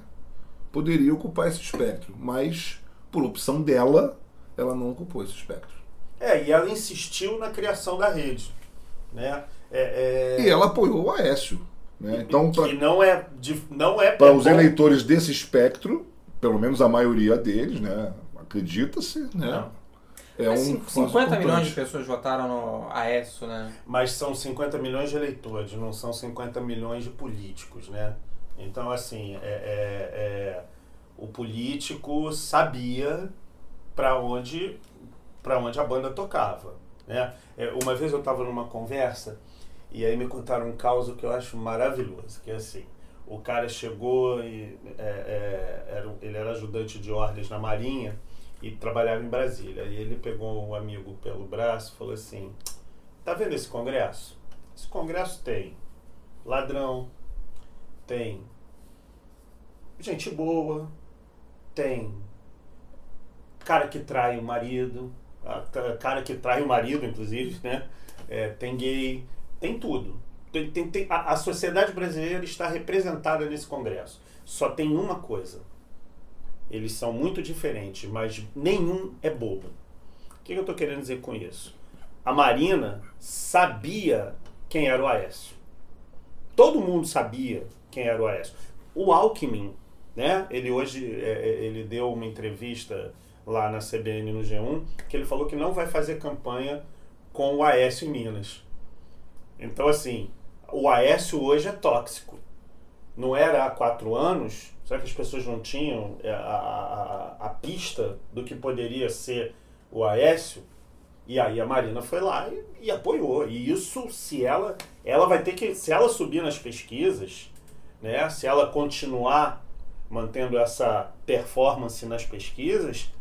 poderia ocupar esse espectro. Mas, por opção dela, ela não ocupou esse espectro. É, e ela insistiu na criação da rede. Né? É, é, E ela apoiou o Aécio. Né? Então, que não é, não é para é os bom- eleitores desse espectro, pelo menos a maioria deles, né? acredita-se, né? Não. é Mas um cin- fato 50 milhões de pessoas votaram no AESO, né? Mas são 50 milhões de eleitores, não são 50 milhões de políticos, né? Então, assim, é, é- é- o político sabia para onde, pra onde a banda tocava, né? É, uma vez eu estava numa conversa e aí me contaram um caso que eu acho maravilhoso, que é assim, o cara chegou e é, é, era, ele era ajudante de ordens na Marinha e trabalhava em Brasília. E ele pegou um amigo pelo braço e falou assim: Tá vendo esse congresso? Esse congresso tem ladrão, tem gente boa, tem cara que trai o marido, cara que trai o marido, inclusive, né? É, tem gay, tem tudo. Tem, tem, tem- a, a sociedade brasileira está representada nesse congresso. Só tem uma coisa. Eles são muito diferentes, mas nenhum é bobo. O que eu estou querendo dizer com isso? A Marina sabia quem era o Aécio. Todo mundo sabia quem era o Aécio. O Alckmin, né? Ele hoje é, é, ele deu uma entrevista lá na CBN no G1 que ele falou que não vai fazer campanha com o Aécio em Minas. Então assim, o Aécio hoje é tóxico. Não era há quatro anos? Será que as pessoas não tinham é, a, a, a, pista do que poderia ser o Aécio? E aí a Marina foi lá e, e apoiou. E isso, se ela, ela vai ter que, se ela subir nas pesquisas, né, se ela continuar mantendo essa performance nas pesquisas,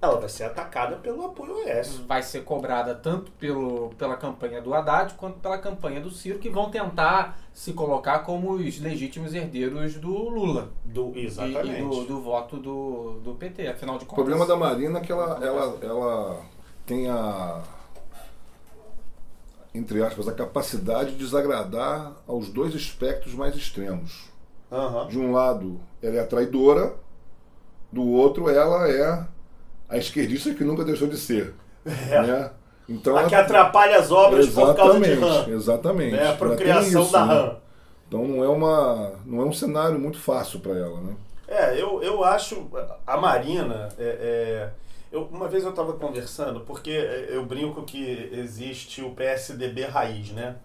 ela vai ser atacada pelo apoio ao Aécio. Vai ser cobrada tanto pelo, pela campanha do Haddad quanto pela campanha do Ciro, que vão tentar se colocar como os legítimos herdeiros do Lula. Do, E, exatamente. e do, do voto do, do PT, afinal de O contas. problema da Marina é que ela, ela, ela tem a, entre aspas, a capacidade de desagradar aos dois espectros mais extremos. Aham. De um lado, ela é a traidora, do outro, ela é a esquerdista que nunca deixou de ser. É. Né? Então, A ela- que atrapalha as obras por causa de Exatamente, RAM. exatamente. Né? A procriação isso, da né? RAM. Então não é, uma, não é um cenário muito fácil para ela, né? É, eu, eu acho a Marina. é, é, eu, uma vez eu estava conversando, porque eu brinco que existe o PSDB raiz, né?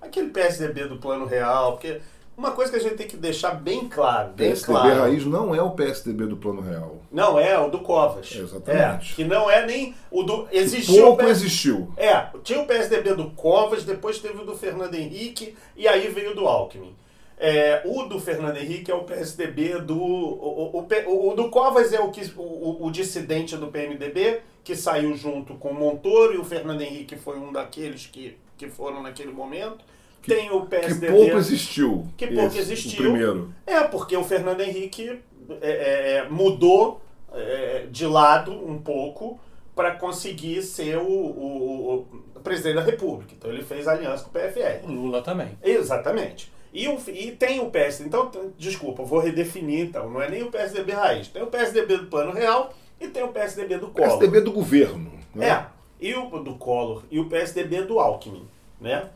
Aquele PSDB do Plano Real, porque uma coisa que a gente tem que deixar bem claro, bem PSDB claro. raiz não é o PSDB do Plano Real. Não é o do Covas. Exatamente. É, que não é nem o do. Existiu Pouco PS existiu. É, tinha o PSDB do Covas, depois teve o do Fernando Henrique e aí veio o do Alckmin. É, o do Fernando Henrique é o PSDB do. O, o, o o- do Covas é o, que, o, o- o dissidente do PMDB, que saiu junto com o Montoro, e o Fernando Henrique foi um daqueles que, que foram naquele momento. Tem o Que PSDB. pouco existiu. Que pouco esse, existiu. O primeiro. É, porque o Fernando Henrique é, é, é, mudou é, de lado um pouco para conseguir ser o, o- o presidente da República. Então ele fez aliança com o PFL. O Lula também. Exatamente. E, o, e tem o PSDB. Então, desculpa, eu vou redefinir então. Não é nem o PSDB raiz. Tem o PSDB do Plano Real e tem o PSDB do Collor. PSDB do governo. Né? É, e o do Collor e o PSDB do Alckmin, né?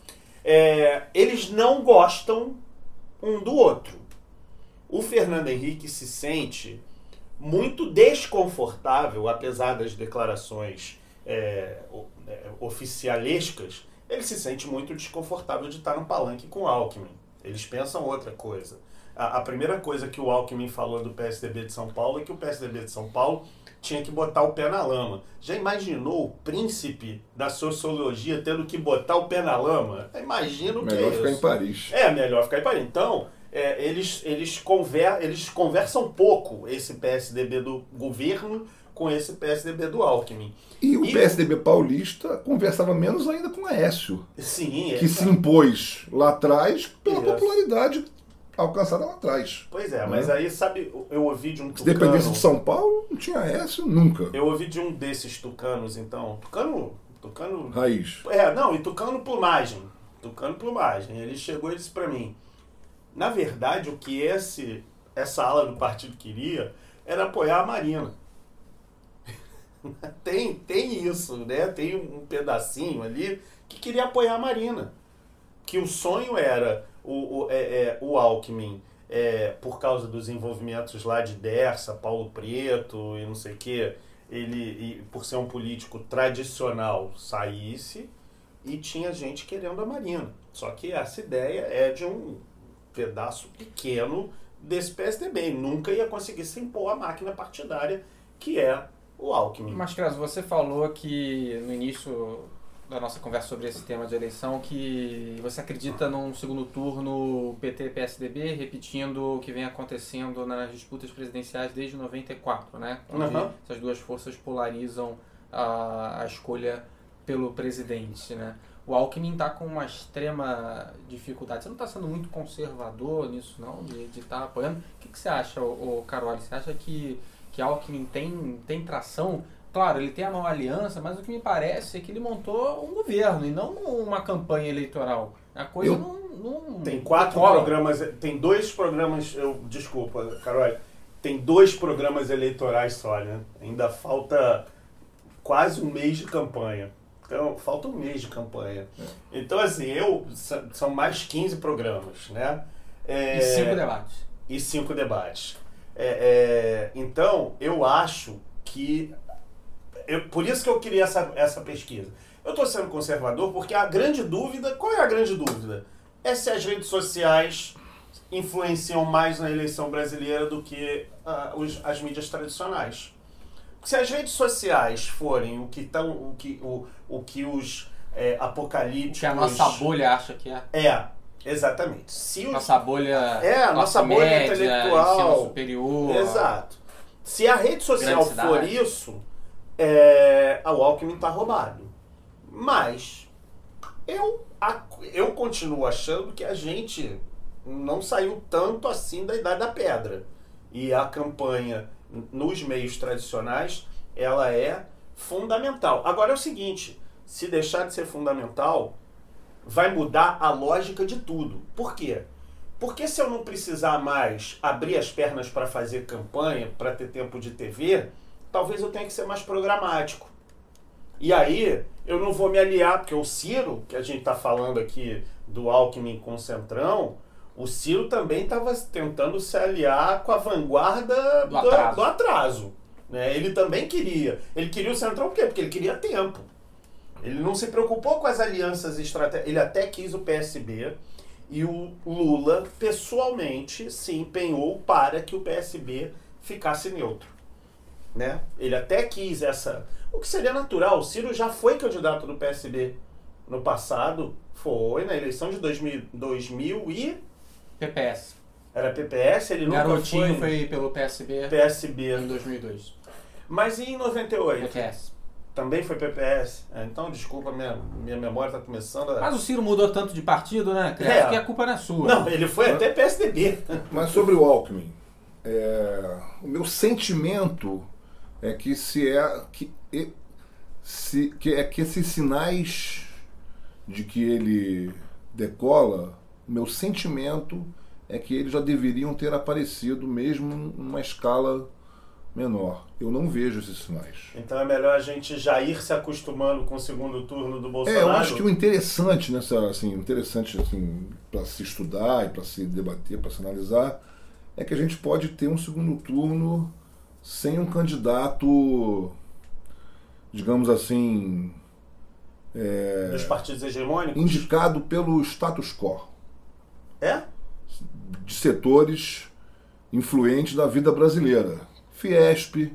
É, eles não gostam um do outro. O Fernando Henrique se sente muito desconfortável, apesar das declarações é, é, oficialescas, ele se sente muito desconfortável de estar no palanque com o Alckmin. Eles pensam outra coisa. a, a primeira coisa que o Alckmin falou do PSDB de São Paulo é que o PSDB de São Paulo tinha que botar o pé na lama. Já imaginou o príncipe da sociologia tendo que botar o pé na lama? Imagina o que Melhor é ficar isso. em Paris. É, melhor ficar em Paris. Então, é, eles, eles, conver, eles conversam pouco, esse PSDB do governo com esse PSDB do Alckmin. E o E- PSDB paulista conversava menos ainda com o Aécio, Sim, é. que se impôs lá atrás pela Isso. popularidade alcançada lá atrás. Pois é, mas aí, sabe, eu ouvi de um Se tucano... dependesse de São Paulo, não tinha Aécio nunca. Eu ouvi de um desses tucanos, então. Tucano. Tucano. Raiz. É, não, e tucano plumagem. Tucano plumagem. Ele chegou e disse pra mim: na verdade, o que esse, essa ala do partido queria era apoiar a Marina. tem, tem isso, né? Tem um pedacinho ali que queria apoiar a Marina. Que o sonho era o, o, é, é, o Alckmin, é, por causa dos envolvimentos lá de Dersa, Paulo Preto e não sei o quê, ele, e por ser um político tradicional, saísse e tinha gente querendo a Marina. Só que essa ideia é de um pedaço pequeno desse PSDB. Nunca ia conseguir se impor a máquina partidária que é o Alckmin. Mas, Craso, você falou que no início da nossa conversa sobre esse tema de eleição que você acredita num segundo turno PT-PSDB repetindo o que vem acontecendo nas disputas presidenciais desde 94, né? Onde Uhum. essas duas forças polarizam a, a escolha pelo presidente, né? O Alckmin está com uma extrema dificuldade. Você não está sendo muito conservador nisso, não? De estar apoiando. O que, que você acha, o Carol? Você acha que, que Alckmin tem, tem tração? Claro, ele tem a nova aliança, mas o que me parece é que ele montou um governo e não uma campanha eleitoral. A coisa Eu- não, não. Tem quatro programas, tem dois programas, eu desculpa, Carol, tem dois programas eleitorais só, né? Ainda falta quase um mês de campanha. Então, falta um mês de campanha. Então, assim, eu são mais 15 programas, né? É, E cinco debates. e cinco debates. É, é, então, eu acho que. Eu- por isso que eu queria essa, essa pesquisa. Eu estou sendo conservador porque a grande dúvida. Qual é a grande dúvida? É se as redes sociais influenciam mais na eleição brasileira do que ah, os- as mídias tradicionais. Se as redes sociais forem o que, tão, o que, o, o que os é, apocalípticos. Que a nossa bolha acha que é. É, exatamente. Se os Nossa bolha. É, a classe nossa bolha média, intelectual. Ensino superior. Exato. Se a rede social for isso, é, o Alckmin tá roubado. Mas eu, a- eu continuo achando que a gente não saiu tanto assim da Idade da Pedra. E a campanha nos meios tradicionais, ela é fundamental. Agora é o seguinte, se deixar de ser fundamental, vai mudar a lógica de tudo. Por quê? Porque se eu não precisar mais abrir as pernas para fazer campanha, para ter tempo de TV, talvez eu tenha que ser mais programático. E aí eu não vou me aliar, porque o Ciro, que a gente está falando aqui do Alckmin com o Centrão, o Ciro também estava tentando se aliar com a vanguarda Do atraso. do atraso, né? Ele também queria. Ele queria o Centrão por quê? Porque ele queria tempo. Ele não se preocupou com as alianças estratégicas. Ele até quis o PSB. E o Lula, pessoalmente, se empenhou para que o PSB ficasse neutro. Né? Ele até quis essa. O que seria natural. O Ciro já foi candidato do PSB no passado. Foi na eleição de 2000, 2000 e. PPS. Era PPS, ele nunca Garotinho foi, foi pelo PSB em PSB. 2002. Mas e em 98? PPS. Também foi PPS. É, então, desculpa, minha, minha memória está começando a. Mas o Ciro mudou tanto de partido, né? Cresce, É. que a culpa não é sua. Não, ele foi até PSDB. Mas sobre o Alckmin, é, o meu sentimento é que se é que, se, que é que esses sinais de que ele decola, meu sentimento é que eles já deveriam ter aparecido mesmo numa escala menor. Eu não vejo esses sinais. Então é melhor a gente já ir se acostumando com o segundo turno do É, Bolsonaro. eu acho que o interessante nessa, assim, interessante assim, para se estudar e para se debater, para se analisar, é que a gente pode ter um segundo turno sem um candidato, digamos assim, Dos partidos hegemônicos. indicado pelo status quo. É? de setores influentes da vida brasileira. Fiesp,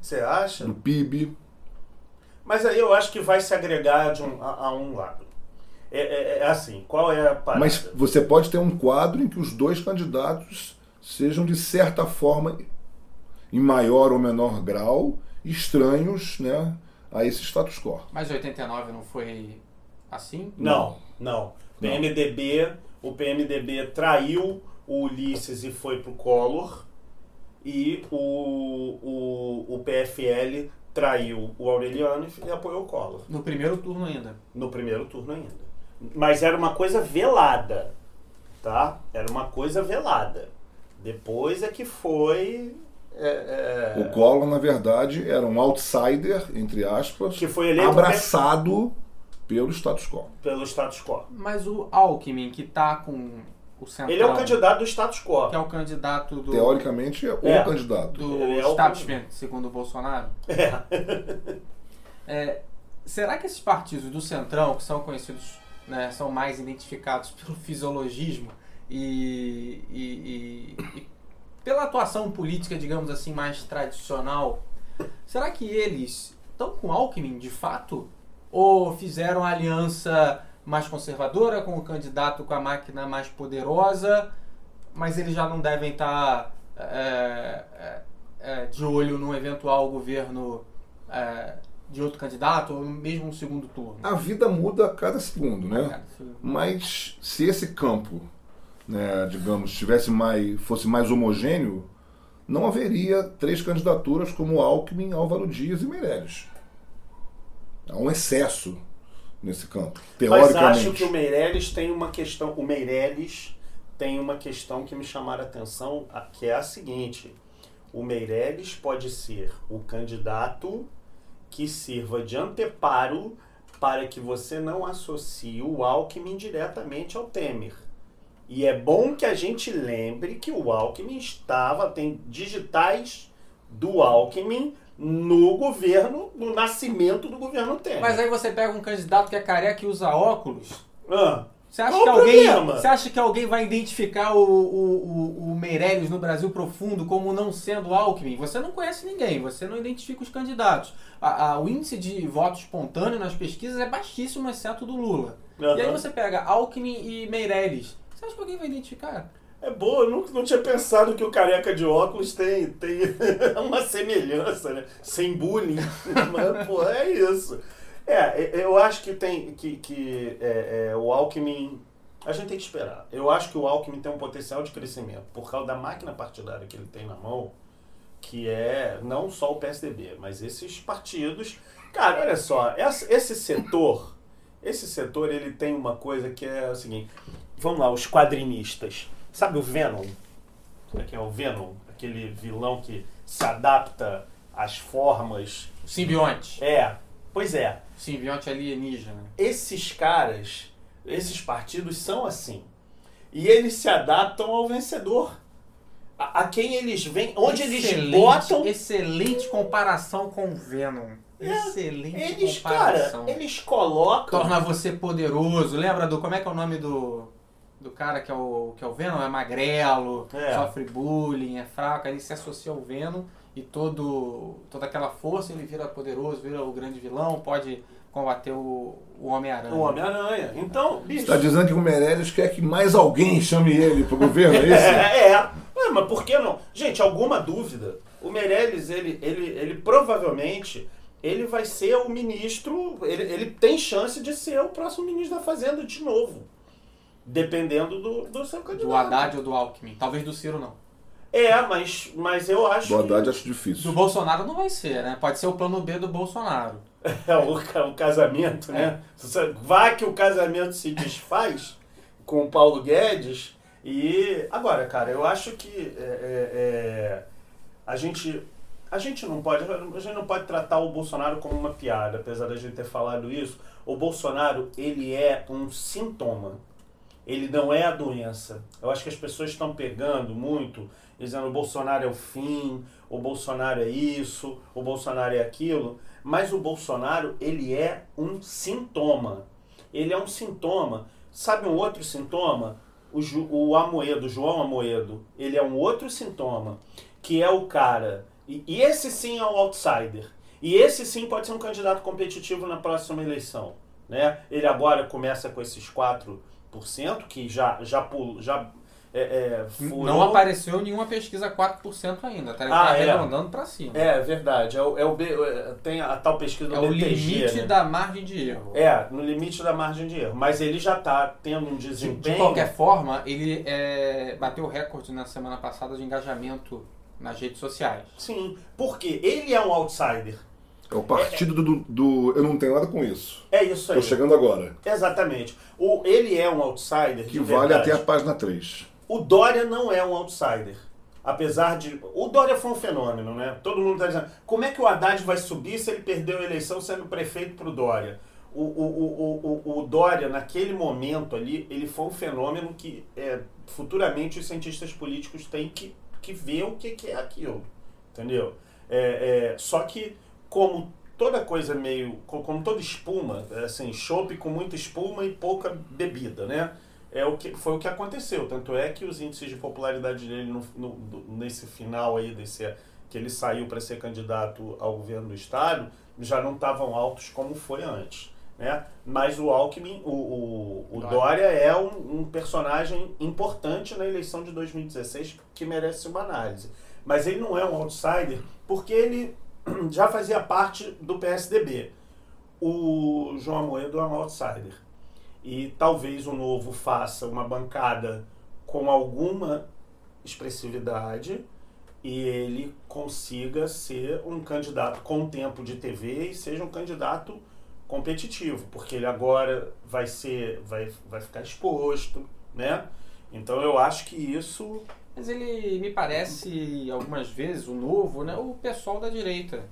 Você acha? do PIB. Mas aí eu acho que vai se agregar de um, a, a um lado. É, é- é assim, qual é a parada? Mas você pode ter um quadro em que os dois candidatos sejam, de certa forma, em maior ou menor grau, estranhos né, a esse status quo. Mas 89 não foi assim? Não, não. PMDB, o PMDB traiu o Ulisses e foi pro Collor. E o, o, o PFL traiu o Aureliano e apoiou o Collor. No primeiro turno ainda. No primeiro turno ainda. Mas era uma coisa velada, tá? Era uma coisa velada. Depois é que foi... é, é, O Collor, na verdade, era um outsider, entre aspas, Que foi eleito abraçado pelo status quo. pelo status quo. Mas o Alckmin, que tá com o Centrão... Ele é o candidato do status quo. Que é o candidato do... Teoricamente, é o É. candidato. do é establishment, segundo o Bolsonaro. É. É, será que esses partidos do Centrão, que são conhecidos, né, são mais identificados pelo fisiologismo e, e- e- e pela atuação política, digamos assim, mais tradicional, será que eles estão com Alckmin de fato? Ou fizeram a aliança mais conservadora com o candidato com a máquina mais poderosa, mas eles já não devem estar é, é, é, de olho num eventual governo é, de outro candidato, ou mesmo um segundo turno? A vida muda a cada segundo, né? Cara, isso- Mas se esse campo, né, digamos, tivesse mais, fosse mais homogêneo, não haveria três candidaturas como Alckmin, Álvaro Dias e Meirelles. Há um excesso nesse campo, Mas teoricamente. acho que o Meirelles tem uma questão. O Meirelles tem uma questão que me chamaram a atenção, que é a seguinte: o Meirelles pode ser o candidato que sirva de anteparo para que você não associe o Alckmin diretamente ao Temer. E é bom que a gente lembre que o Alckmin estava, tem digitais do Alckmin no governo, no nascimento do governo Temer. Mas aí você pega um candidato que é careca e usa óculos. Ah, Você acha, que alguém, problema? você acha que alguém vai identificar o, o, o, o Meirelles no Brasil profundo como não sendo Alckmin? Você não conhece ninguém, você não identifica os candidatos. A- a- o índice de voto espontâneo nas pesquisas é baixíssimo, exceto do Lula. E aí você pega Alckmin e Meirelles. Você acha que alguém vai identificar? É boa, eu nunca não tinha pensado que o careca de óculos tem, tem uma semelhança, né? Sem bullying. Mas, pô, é isso. É, eu acho que tem que, que é, é, o Alckmin. A gente tem que esperar. Eu acho que o Alckmin tem um potencial de crescimento por causa da máquina partidária que ele tem na mão, que é não só o PSDB, mas esses partidos. Cara, olha só, esse setor, esse setor ele tem uma coisa que é o seguinte. Vamos lá, os quadrinistas. Sabe o Venom? Sabe quem é o Venom? Aquele vilão que se adapta às formas. Simbionte. É, pois é. Simbionte alienígena. Esses caras, esses partidos são assim. E eles se adaptam ao vencedor. A, quem eles vêm, onde eles Excelente- botam. Excelente comparação com o Venom. Excelente Eles, cara, comparação. eles colocam. Torna você poderoso. Lembra do. Como é que é o nome do. Do cara que é o, que é o Venom? É magrelo, É. sofre bullying, é fraco. Aí ele se associa ao Venom e todo, toda aquela força ele vira poderoso, vira o grande vilão, pode combater o, o Homem-Aranha. O Homem-Aranha. Então, bicho. Está dizendo que o Meirelles quer que mais alguém chame ele para o governo, é isso? É, é. Ué, mas por que não? Gente, alguma dúvida? O Meirelles, ele, ele, ele provavelmente ele vai ser o ministro, ele, ele tem chance de ser o próximo ministro da Fazenda de novo. Dependendo do, do seu candidato. Do Haddad ou do Alckmin. Talvez do Ciro não. É, mas, mas eu acho Do Haddad que acho difícil. Do Bolsonaro não vai ser, né? Pode ser o plano B do Bolsonaro. é o, o casamento, né? Você- Vai que o casamento se desfaz com o Paulo Guedes. E agora, cara, eu acho que é, é, é, a gente a gente não pode a gente não pode tratar o Bolsonaro como uma piada, apesar da gente ter falado isso. O Bolsonaro ele é um sintoma. Ele não é a doença. Eu acho que as pessoas estão pegando muito, dizendo o Bolsonaro é o fim, o Bolsonaro é isso, o Bolsonaro é aquilo. Mas o Bolsonaro, ele é um sintoma. Ele é um sintoma. Sabe um outro sintoma? o, o Amoedo, João Amoedo, ele é um outro sintoma, que é o cara. E, e esse sim é um outsider. E esse sim pode ser um candidato competitivo na próxima eleição. Né? Ele agora começa com esses 4%, que já, já, já é, é, Não apareceu nenhuma pesquisa 4% ainda, tá, ah, tá é. arredondando para cima. É, verdade. É o, é o, é, tem a, tal pesquisa do É BTG, o limite né? da margem de erro. É, no limite da margem de erro. Mas ele já está tendo um desempenho. De, de qualquer forma, ele é, bateu o recorde na semana passada de engajamento nas redes sociais. Sim, porque ele é um outsider. É o partido do, do, Eu não tenho nada com isso. É isso aí. Tô chegando agora. Exatamente. O, ele é um outsider. Que vale verdade. até a página 3. O Dória não é um outsider. Apesar de. O Dória foi um fenômeno, né? Todo mundo está dizendo. Como é que o Haddad vai subir se ele perdeu a eleição sendo prefeito para o Dória? O, o, o, o, Dória, naquele momento ali, ele foi um fenômeno que é, futuramente os cientistas políticos têm que, que ver o que, que é aquilo. Entendeu? É, é, só que, como toda coisa meio. como toda espuma, assim, chope com muita espuma e pouca bebida, né? é o que foi o que aconteceu. Tanto é que os índices de popularidade dele no, no, nesse final aí desse que ele saiu para ser candidato ao governo do estado já não estavam altos como foi antes. Né? Mas o Alckmin, o, o, o Dória é um, um, personagem importante na eleição de 2016 que merece uma análise. Mas ele não é um outsider porque ele já fazia parte do PSDB. O João Amoedo é um outsider e talvez o novo faça uma bancada com alguma expressividade e ele consiga ser um candidato com tempo de TV e seja um candidato competitivo, porque ele agora vai ser vai, vai ficar exposto, né? Então eu acho que isso mas ele me parece algumas vezes o novo, né, o pessoal da direita.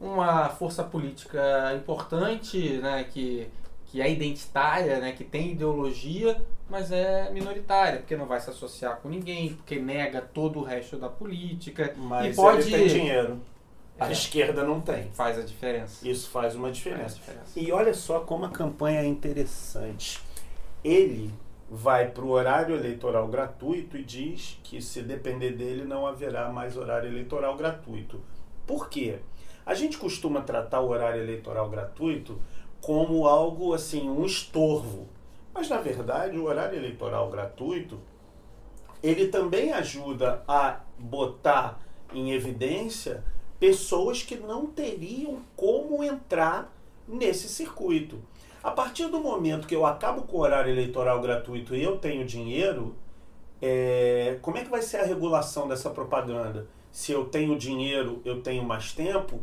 Uma força política importante, né, que que é identitária, né, que tem ideologia, mas é minoritária, porque não vai se associar com ninguém, porque nega todo o resto da política. Mas e pode... ele tem dinheiro. A é. esquerda não tem. Faz a diferença. Isso faz uma diferença. Faz diferença. E olha só como a campanha é interessante. Ele vai para o horário eleitoral gratuito e diz que se depender dele não haverá mais horário eleitoral gratuito. Por quê? A gente costuma tratar o horário eleitoral gratuito como algo assim, um estorvo. Mas na verdade, o horário eleitoral gratuito, ele também ajuda a botar em evidência pessoas que não teriam como entrar nesse circuito. A partir do momento que eu acabo com o horário eleitoral gratuito e eu tenho dinheiro, é, como é que vai ser a regulação dessa propaganda? Se eu tenho dinheiro, eu tenho mais tempo,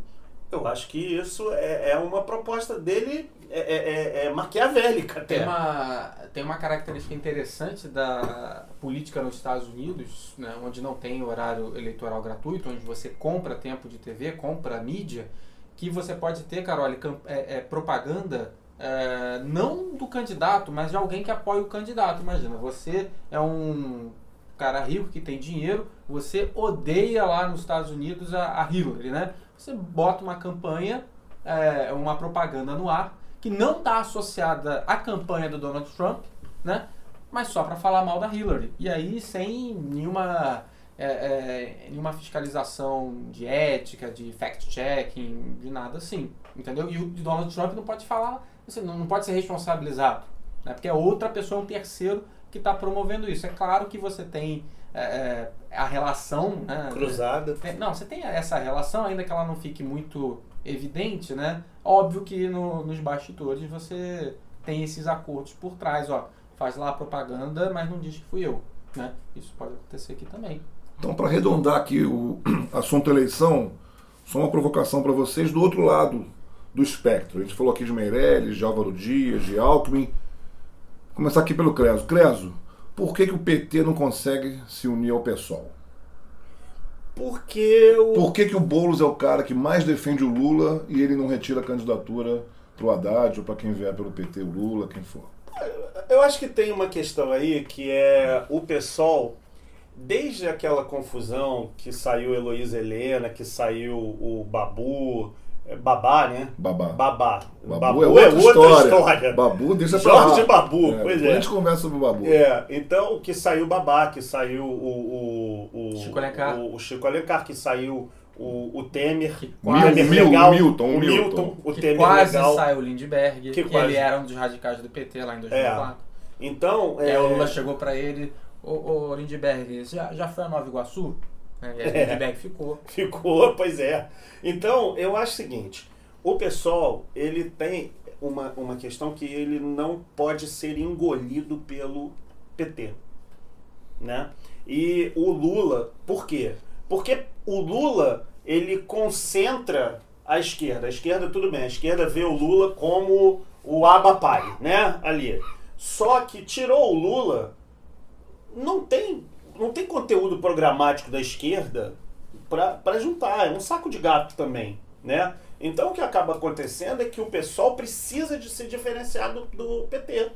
eu acho que isso é, é uma proposta dele é, é, é, é maquiavélica até. Tem uma, tem uma característica interessante da política nos Estados Unidos, né, onde não tem horário eleitoral gratuito, onde você compra tempo de TV, compra mídia, que você pode ter, Carol, é, é propaganda é, não do candidato, mas de alguém que apoia o candidato. Imagina, você é um cara rico que tem dinheiro, você odeia lá nos Estados Unidos a, a Hillary, né? Você bota uma campanha, é, uma propaganda no ar que não está associada à campanha do Donald Trump, né? Mas só para falar mal da Hillary. E aí sem nenhuma é, é, nenhuma fiscalização de ética, de fact-checking, de nada assim. Entendeu? E o Donald Trump não pode falar, assim, não pode ser responsabilizado. Né? Porque é outra pessoa, um terceiro, que está promovendo isso. É claro que você tem é, é, a relação né, cruzada. Não, você tem essa relação, ainda que ela não fique muito evidente, né? Óbvio que no, nos bastidores você tem esses acordos por trás, ó. Faz lá a propaganda, mas não diz que fui eu, né? Isso pode acontecer aqui também. Então, para arredondar aqui o assunto eleição, só uma provocação para vocês do outro lado do espectro. A gente falou aqui de Meirelles, de Álvaro Dias, de Alckmin. Vou começar aqui pelo Creso. Creso, por que, que o PT não consegue se unir ao PSOL? Porque o. Por que, que o Boulos é o cara que mais defende o Lula e ele não retira a candidatura pro Haddad ou para quem vier pelo PT, o Lula, quem for? Eu acho que tem uma questão aí que é o PSOL, desde aquela confusão que saiu Heloísa Helena, que saiu o Babu, Babá, né? Babá. Babá. Babu, é outra, história. Babu deixa pra Jorge lá. Babu, É, pois é. A gente conversa sobre o Babu. É, então que saiu o Babá, que saiu o, o, o, Chico Alencar. o, o Chico Alencar, que saiu o, o Temer. Que o Temer Mil- legal, Milton, o o Milton, Milton. o que Temer quase legal. saiu o Lindbergh, Que que, ele era um dos radicais do PT lá em 2004. Então, E aí é, o Lula chegou pra ele, ô, ô Lindbergh, já, já foi a Nova Iguaçu? Né? É. Ficou. Ficou, pois é. Então, eu acho o seguinte, o pessoal, ele tem uma, uma questão que ele não pode ser engolido pelo PT, né? E o Lula, por quê? Porque o Lula, ele concentra a esquerda. A esquerda, tudo bem, a esquerda vê o Lula como o abapai, né? Ali. Só que tirou o Lula, não tem, não tem conteúdo programático da esquerda para juntar. É um saco de gato também, né? Então o que acaba acontecendo é que o pessoal precisa de se diferenciar do, do PT.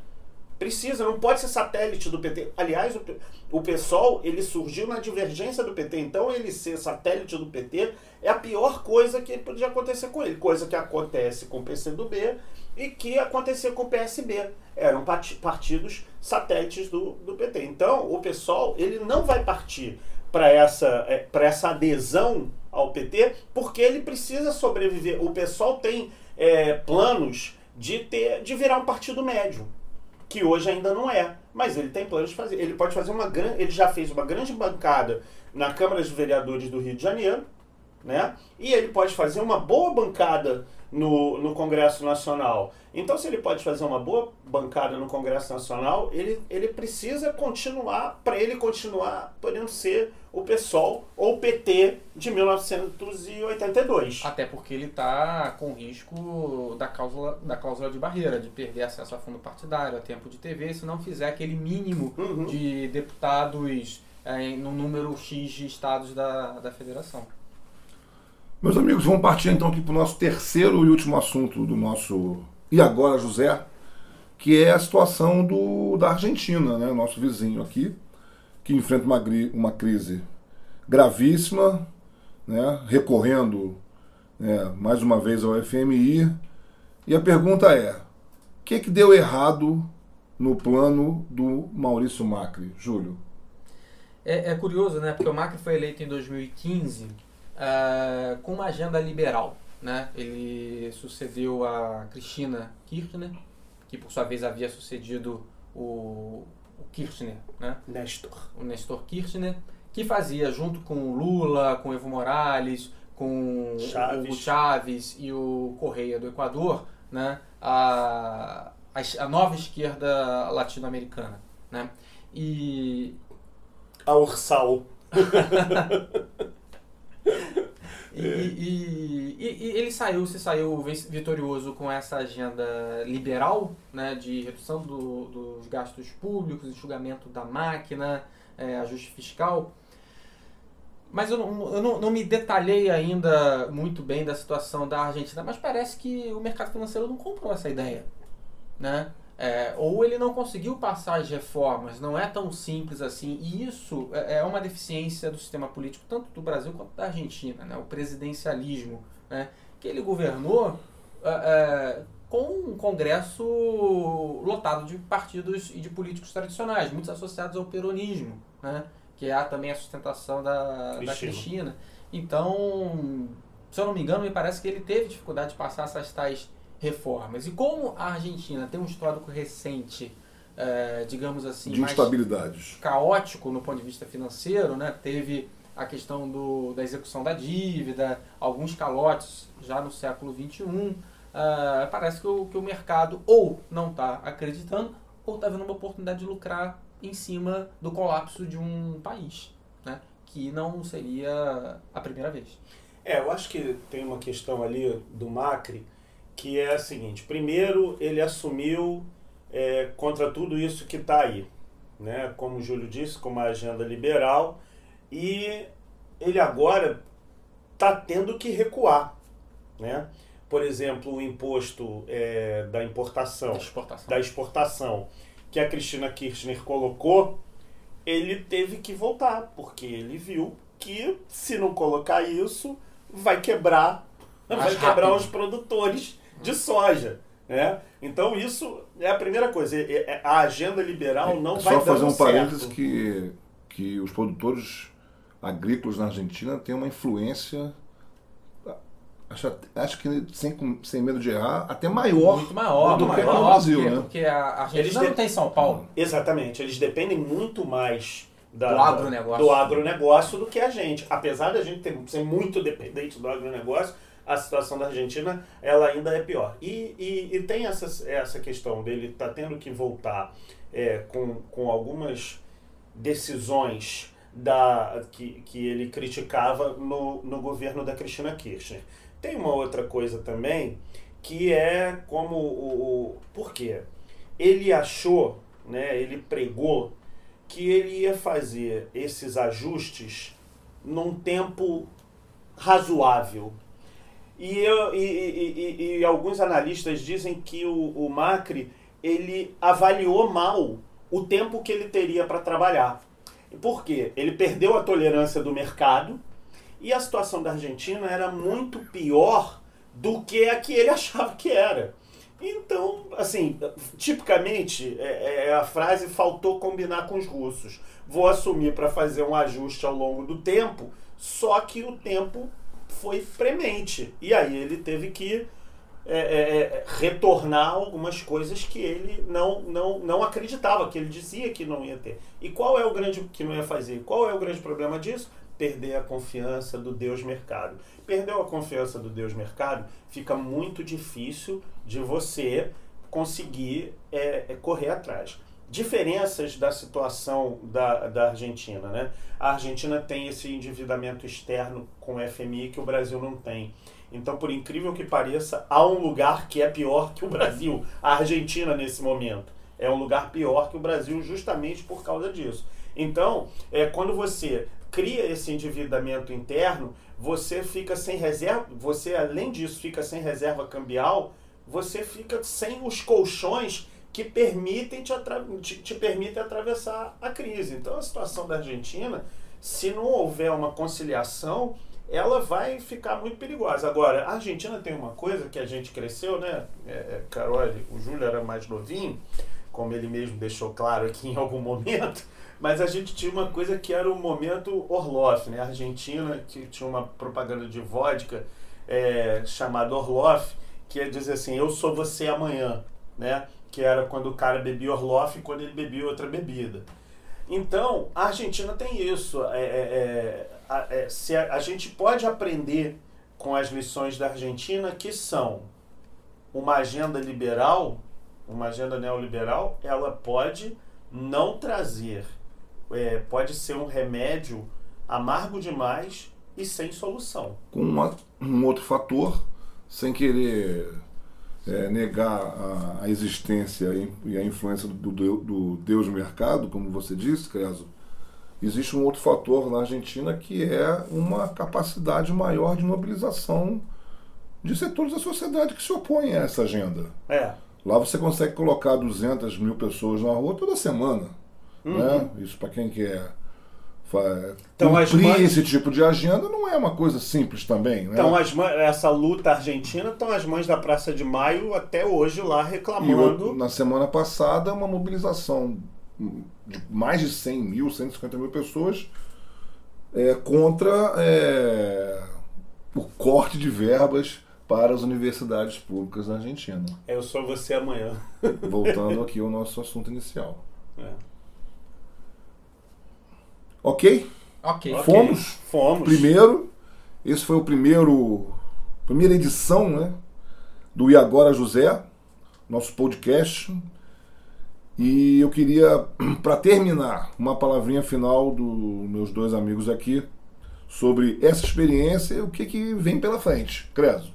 Precisa, não pode ser satélite do PT. Aliás, o, o PSOL, ele surgiu na divergência do PT. Então, ele ser satélite do PT é a pior coisa que podia acontecer com ele. Coisa que acontece com o PCdoB e que acontecia com o PSB. Eram parti- partidos satélites do, do PT. Então, o PSOL, ele não vai partir para essa, para essa adesão ao PT, porque ele precisa sobreviver. O PSOL tem é, planos de, ter, de virar um partido médio que hoje ainda não é, mas ele tem planos de fazer. Ele pode fazer uma grande, ele já fez uma grande bancada na Câmara de Vereadores do Rio de Janeiro, né? E ele pode fazer uma boa bancada no, no Congresso Nacional. Então, se ele pode fazer uma boa bancada no Congresso Nacional, ele, ele precisa continuar, para ele continuar podendo ser o PSOL ou o PT de 1982. Até porque ele está com risco da cláusula, da cláusula de barreira, de perder acesso a fundo partidário, a tempo de TV, se não fizer aquele mínimo Uhum. de deputados é, no número X de estados da, da federação. Meus amigos, vamos partir então aqui para o nosso terceiro e último assunto do nosso E Agora José, que é a situação do, da Argentina, né? nosso vizinho aqui, que enfrenta uma, uma crise gravíssima, né? recorrendo né, mais uma vez ao FMI. E a pergunta é: o que, que deu errado no plano do Maurício Macri? Júlio. É, é curioso, né? Porque o Macri foi eleito em 2015 ah, com uma agenda liberal, né? Ele sucedeu a Cristina Kirchner, que por sua vez havia sucedido o, o Kirchner, né? Nestor. o Nestor Kirchner, que fazia junto com o Lula, com o Evo Morales, com Chaves. o Chaves e o Correia do Equador, né, a, a, a nova esquerda latino-americana. Né? E, A Ursal. e, e- e- e ele saiu, se saiu vitorioso com essa agenda liberal, né, de redução do- dos gastos públicos, enxugamento da máquina, é, ajuste fiscal. Mas eu, não, eu não, não me detalhei ainda muito bem da situação da Argentina, mas parece que o mercado financeiro não comprou essa ideia. Né? É, ou ele não conseguiu passar as reformas, não é tão simples assim. E isso é é uma deficiência do sistema político, tanto do Brasil quanto da Argentina, né? o presidencialismo, né? que ele governou é, é, com um congresso lotado de partidos e de políticos tradicionais, muitos associados ao peronismo, né? que é também a sustentação da da Cristina. Cristina. Então, se eu não me engano, me parece que ele teve dificuldade de passar essas tais reformas. E como a Argentina tem um histórico recente, eh, digamos assim, De mais instabilidades. caótico no ponto de vista financeiro, né? Teve a questão do, da execução da dívida, alguns calotes já no século XXI. Ah, parece que o, que o mercado ou não está acreditando ou está vendo uma oportunidade de lucrar em cima do colapso de um país, né? que não seria a primeira vez. É, eu acho que tem uma questão ali do Macri que é a seguinte: primeiro, ele assumiu é, contra tudo isso que está aí, né? Como o Júlio disse, com uma agenda liberal, e ele agora está tendo que recuar, né? Por exemplo, o imposto é, da importação Da exportação. da exportação que a Cristina Kirchner colocou, ele teve que voltar, porque ele viu que se não colocar isso, vai quebrar vai Mais quebrar rápido. os produtores de soja. Né? Então isso é a primeira coisa. É- é- A agenda liberal não vai Só fazer um parênteses que, que os produtores agrícolas na Argentina têm uma influência, acho, acho que sem, sem medo de errar, até maior, Muito maior, do que maior, no Brasil, porque, né? porque a Argentina Eles não de- tem São Paulo. Exatamente, eles dependem muito mais da- Do agronegócio. do agronegócio do que a gente. Apesar da gente ter, ser muito dependente do agronegócio, a situação da Argentina ela ainda é pior. E, e, e tem essa, essa questão dele estar tendo que voltar é, com, com algumas decisões da, que, que ele criticava no, no governo da Cristina Kirchner. Tem uma outra coisa também que é como o. o por quê? Ele achou, né, ele pregou que ele ia fazer esses ajustes num tempo razoável. E, eu, e, e- e- alguns analistas dizem que o, o Macri ele avaliou mal o tempo que ele teria para trabalhar. Por quê? Ele perdeu a tolerância do mercado e a situação da Argentina era muito pior do que a que ele achava que era. Então, assim, tipicamente é, é a frase faltou combinar com os russos. Vou assumir para fazer um ajuste ao longo do tempo, só que o tempo foi premente. E aí ele teve que é, é, é, retornar algumas coisas que ele não, não, não acreditava, que ele dizia que não ia ter. E qual é o grande que não ia fazer? Qual é o grande problema disso? Perder a confiança do Deus mercado. Perdeu a confiança do Deus mercado, fica muito difícil de você conseguir é, é, correr atrás. Diferenças da situação da, da Argentina, né? A Argentina tem esse endividamento externo com o FMI que o Brasil não tem. Então, por incrível que pareça, há um lugar que é pior que o Brasil. A Argentina, nesse momento, é um lugar pior que o Brasil justamente por causa disso. Então, é, quando você cria esse endividamento interno, você fica sem reserva, você além disso fica sem reserva cambial, você fica sem os colchões que permitem te, te, te permitem atravessar a crise. Então, a situação da Argentina, se não houver uma conciliação, ela vai ficar muito perigosa. Agora, a Argentina tem uma coisa que a gente cresceu, né? É, é, Carol, o Júlio era mais novinho, como ele mesmo deixou claro aqui em algum momento, mas a gente tinha uma coisa que era o momento Orloff, né? A Argentina, que tinha uma propaganda de vodka é, chamada Orloff, que ia dizer assim, eu sou você amanhã, né? Que era quando o cara bebia Orloff e quando ele bebia outra bebida. Então, a Argentina tem isso. É, é, é, é, se a, a gente pode aprender com as lições da Argentina, que são uma agenda liberal, uma agenda neoliberal, ela pode não trazer, é, pode ser um remédio amargo demais e sem solução. com uma- um outro fator, sem querer é, negar a, a existência e- a influência do, do- do Deus mercado, como você disse, Creso, existe um outro fator na Argentina que é uma capacidade maior de mobilização de setores da sociedade que se opõem a essa agenda. É. Lá você consegue colocar 200 mil pessoas na rua toda semana. Uhum. Né? Isso para quem quer Então, cumprir esse tipo de agenda não é uma coisa simples também. Né? Então, as mães- essa luta argentina, estão as mães da Praça de Maio até hoje lá reclamando. na semana passada, uma mobilização de mais de 100 mil, 150 mil pessoas é, contra é, o corte de verbas para as universidades públicas da Argentina. Eu sou você amanhã. Voltando aqui ao nosso assunto inicial. É. Ok? Ok. Fomos? Fomos. Primeiro, esse foi o primeiro, primeira edição né, do E Agora José, nosso podcast. E eu queria, para terminar, uma palavrinha final dos meus dois amigos aqui sobre essa experiência e o que, que vem pela frente. Creso.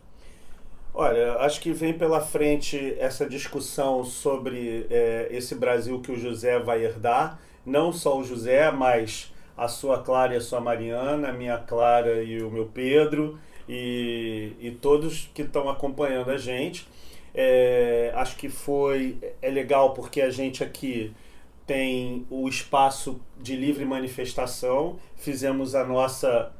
Olha, acho que vem pela frente essa discussão sobre é, esse Brasil que o José vai herdar. Não só o José, mas a sua Clara e a sua Mariana, a minha Clara e o meu Pedro, e, e todos que estão acompanhando a gente. É, acho que foi é legal porque a gente aqui tem o espaço de livre manifestação, fizemos a nossa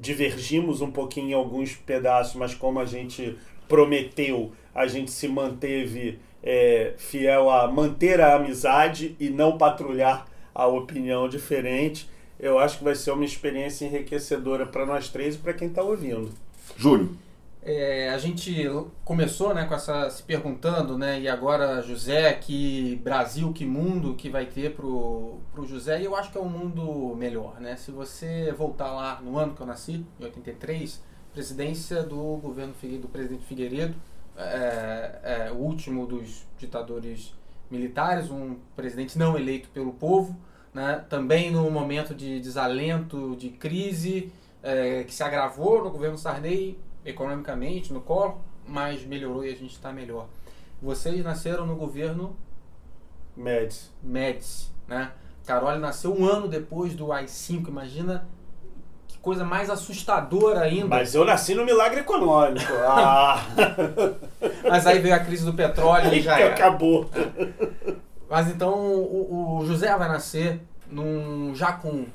divergimos um pouquinho em alguns pedaços, mas como a gente prometeu, a gente se manteve é, fiel a manter a amizade e não patrulhar a opinião diferente. Eu acho que vai ser uma experiência enriquecedora para nós três e para quem está ouvindo. Júlio. É, a gente começou né, com essa se perguntando, né, e agora José, que Brasil, que mundo que vai ter pro, pro José, e eu acho que é um mundo melhor, né? Se você voltar lá no ano que eu nasci, em 83, presidência do governo do presidente Figueiredo, é, é, o último dos ditadores militares, um presidente não eleito pelo povo, né? também no momento de desalento, de crise, é, que se agravou no governo Sarney, economicamente, no colo, mas melhorou e a gente está melhor. Vocês nasceram no governo Médici. Médici, né? Carole nasceu um ano depois do AI-5. Imagina que coisa mais assustadora ainda. Mas eu nasci no milagre econômico. Ah. Mas aí veio a crise do petróleo e já era. acabou. Mas então o, o José vai nascer num, já com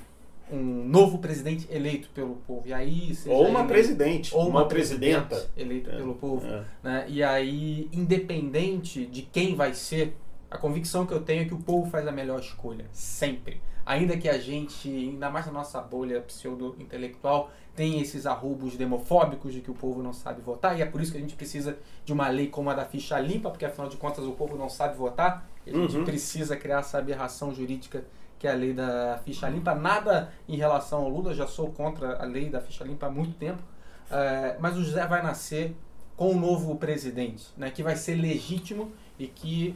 um novo presidente eleito pelo povo. E aí ou uma presidente, ou uma, uma presidenta eleita é, pelo povo. É. Né? E aí, independente de quem vai ser, a convicção que eu tenho é que o povo faz a melhor escolha, sempre. Ainda que a gente, ainda mais na nossa bolha pseudo-intelectual, tem esses arrobos demofóbicos de que o povo não sabe votar, e é por isso que a gente precisa de uma lei como a da ficha limpa, porque afinal de contas o povo não sabe votar, e a gente uhum. precisa criar essa aberração jurídica que é a lei da ficha limpa. Nada em relação ao Lula, já sou contra a lei da ficha limpa há muito tempo. É, mas o José vai nascer com um novo presidente, né, que vai ser legítimo e que,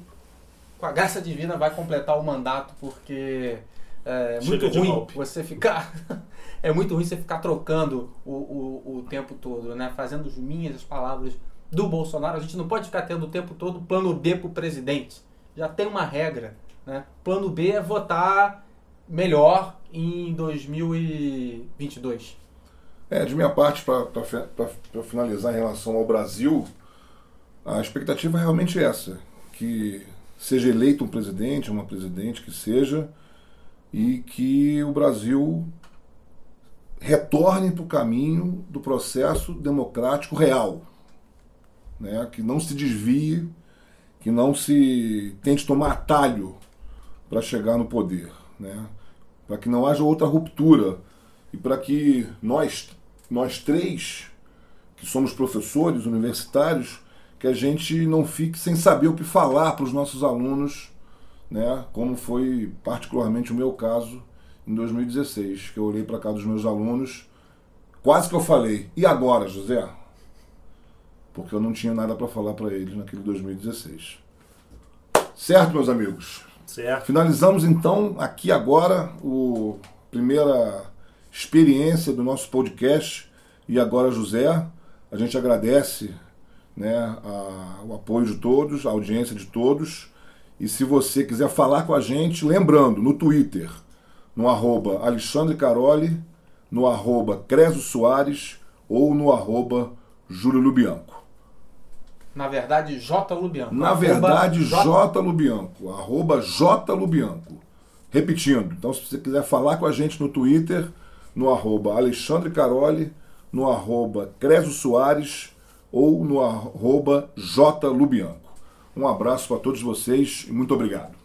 com a graça divina, vai completar o mandato, porque é muito ruim você ficar. é muito ruim você ficar trocando o, o, o tempo todo, né? Fazendo as minhas as palavras do Bolsonaro. A gente não pode ficar tendo o tempo todo plano B para o presidente. Já tem uma regra né? Plano B é votar melhor em 2022. É, de minha parte, para finalizar em relação ao Brasil, a expectativa é realmente essa: que seja eleito um presidente, uma presidente que seja, e que o Brasil retorne para o caminho do processo democrático real, né? que não se desvie, que não se tente tomar atalho para chegar no poder, né? para que não haja outra ruptura e para que nós, nós três, que somos professores universitários, que a gente não fique sem saber o que falar para os nossos alunos, né? como foi particularmente o meu caso em 2016, que eu olhei para cá dos meus alunos, quase que eu falei, e agora, José? Porque eu não tinha nada para falar para eles naquele 2016. Certo, meus amigos? Certo. Finalizamos então aqui agora o primeira experiência do nosso podcast e agora José. A gente agradece né, a, o apoio de todos, a audiência de todos. E se você quiser falar com a gente, lembrando, no Twitter, no arroba Alexandre Caroli, no arroba Creso Soares ou no arroba Júlio Lubianco. Na verdade, J. Lubianco. Na verdade, J. J. Lubianco. Arroba J. Lubianco. Repetindo, então se você quiser falar com a gente no Twitter, no arroba Alexandre Caroli, no arroba Creso Soares ou no arroba J. Lubianco. Um abraço para todos vocês e muito obrigado.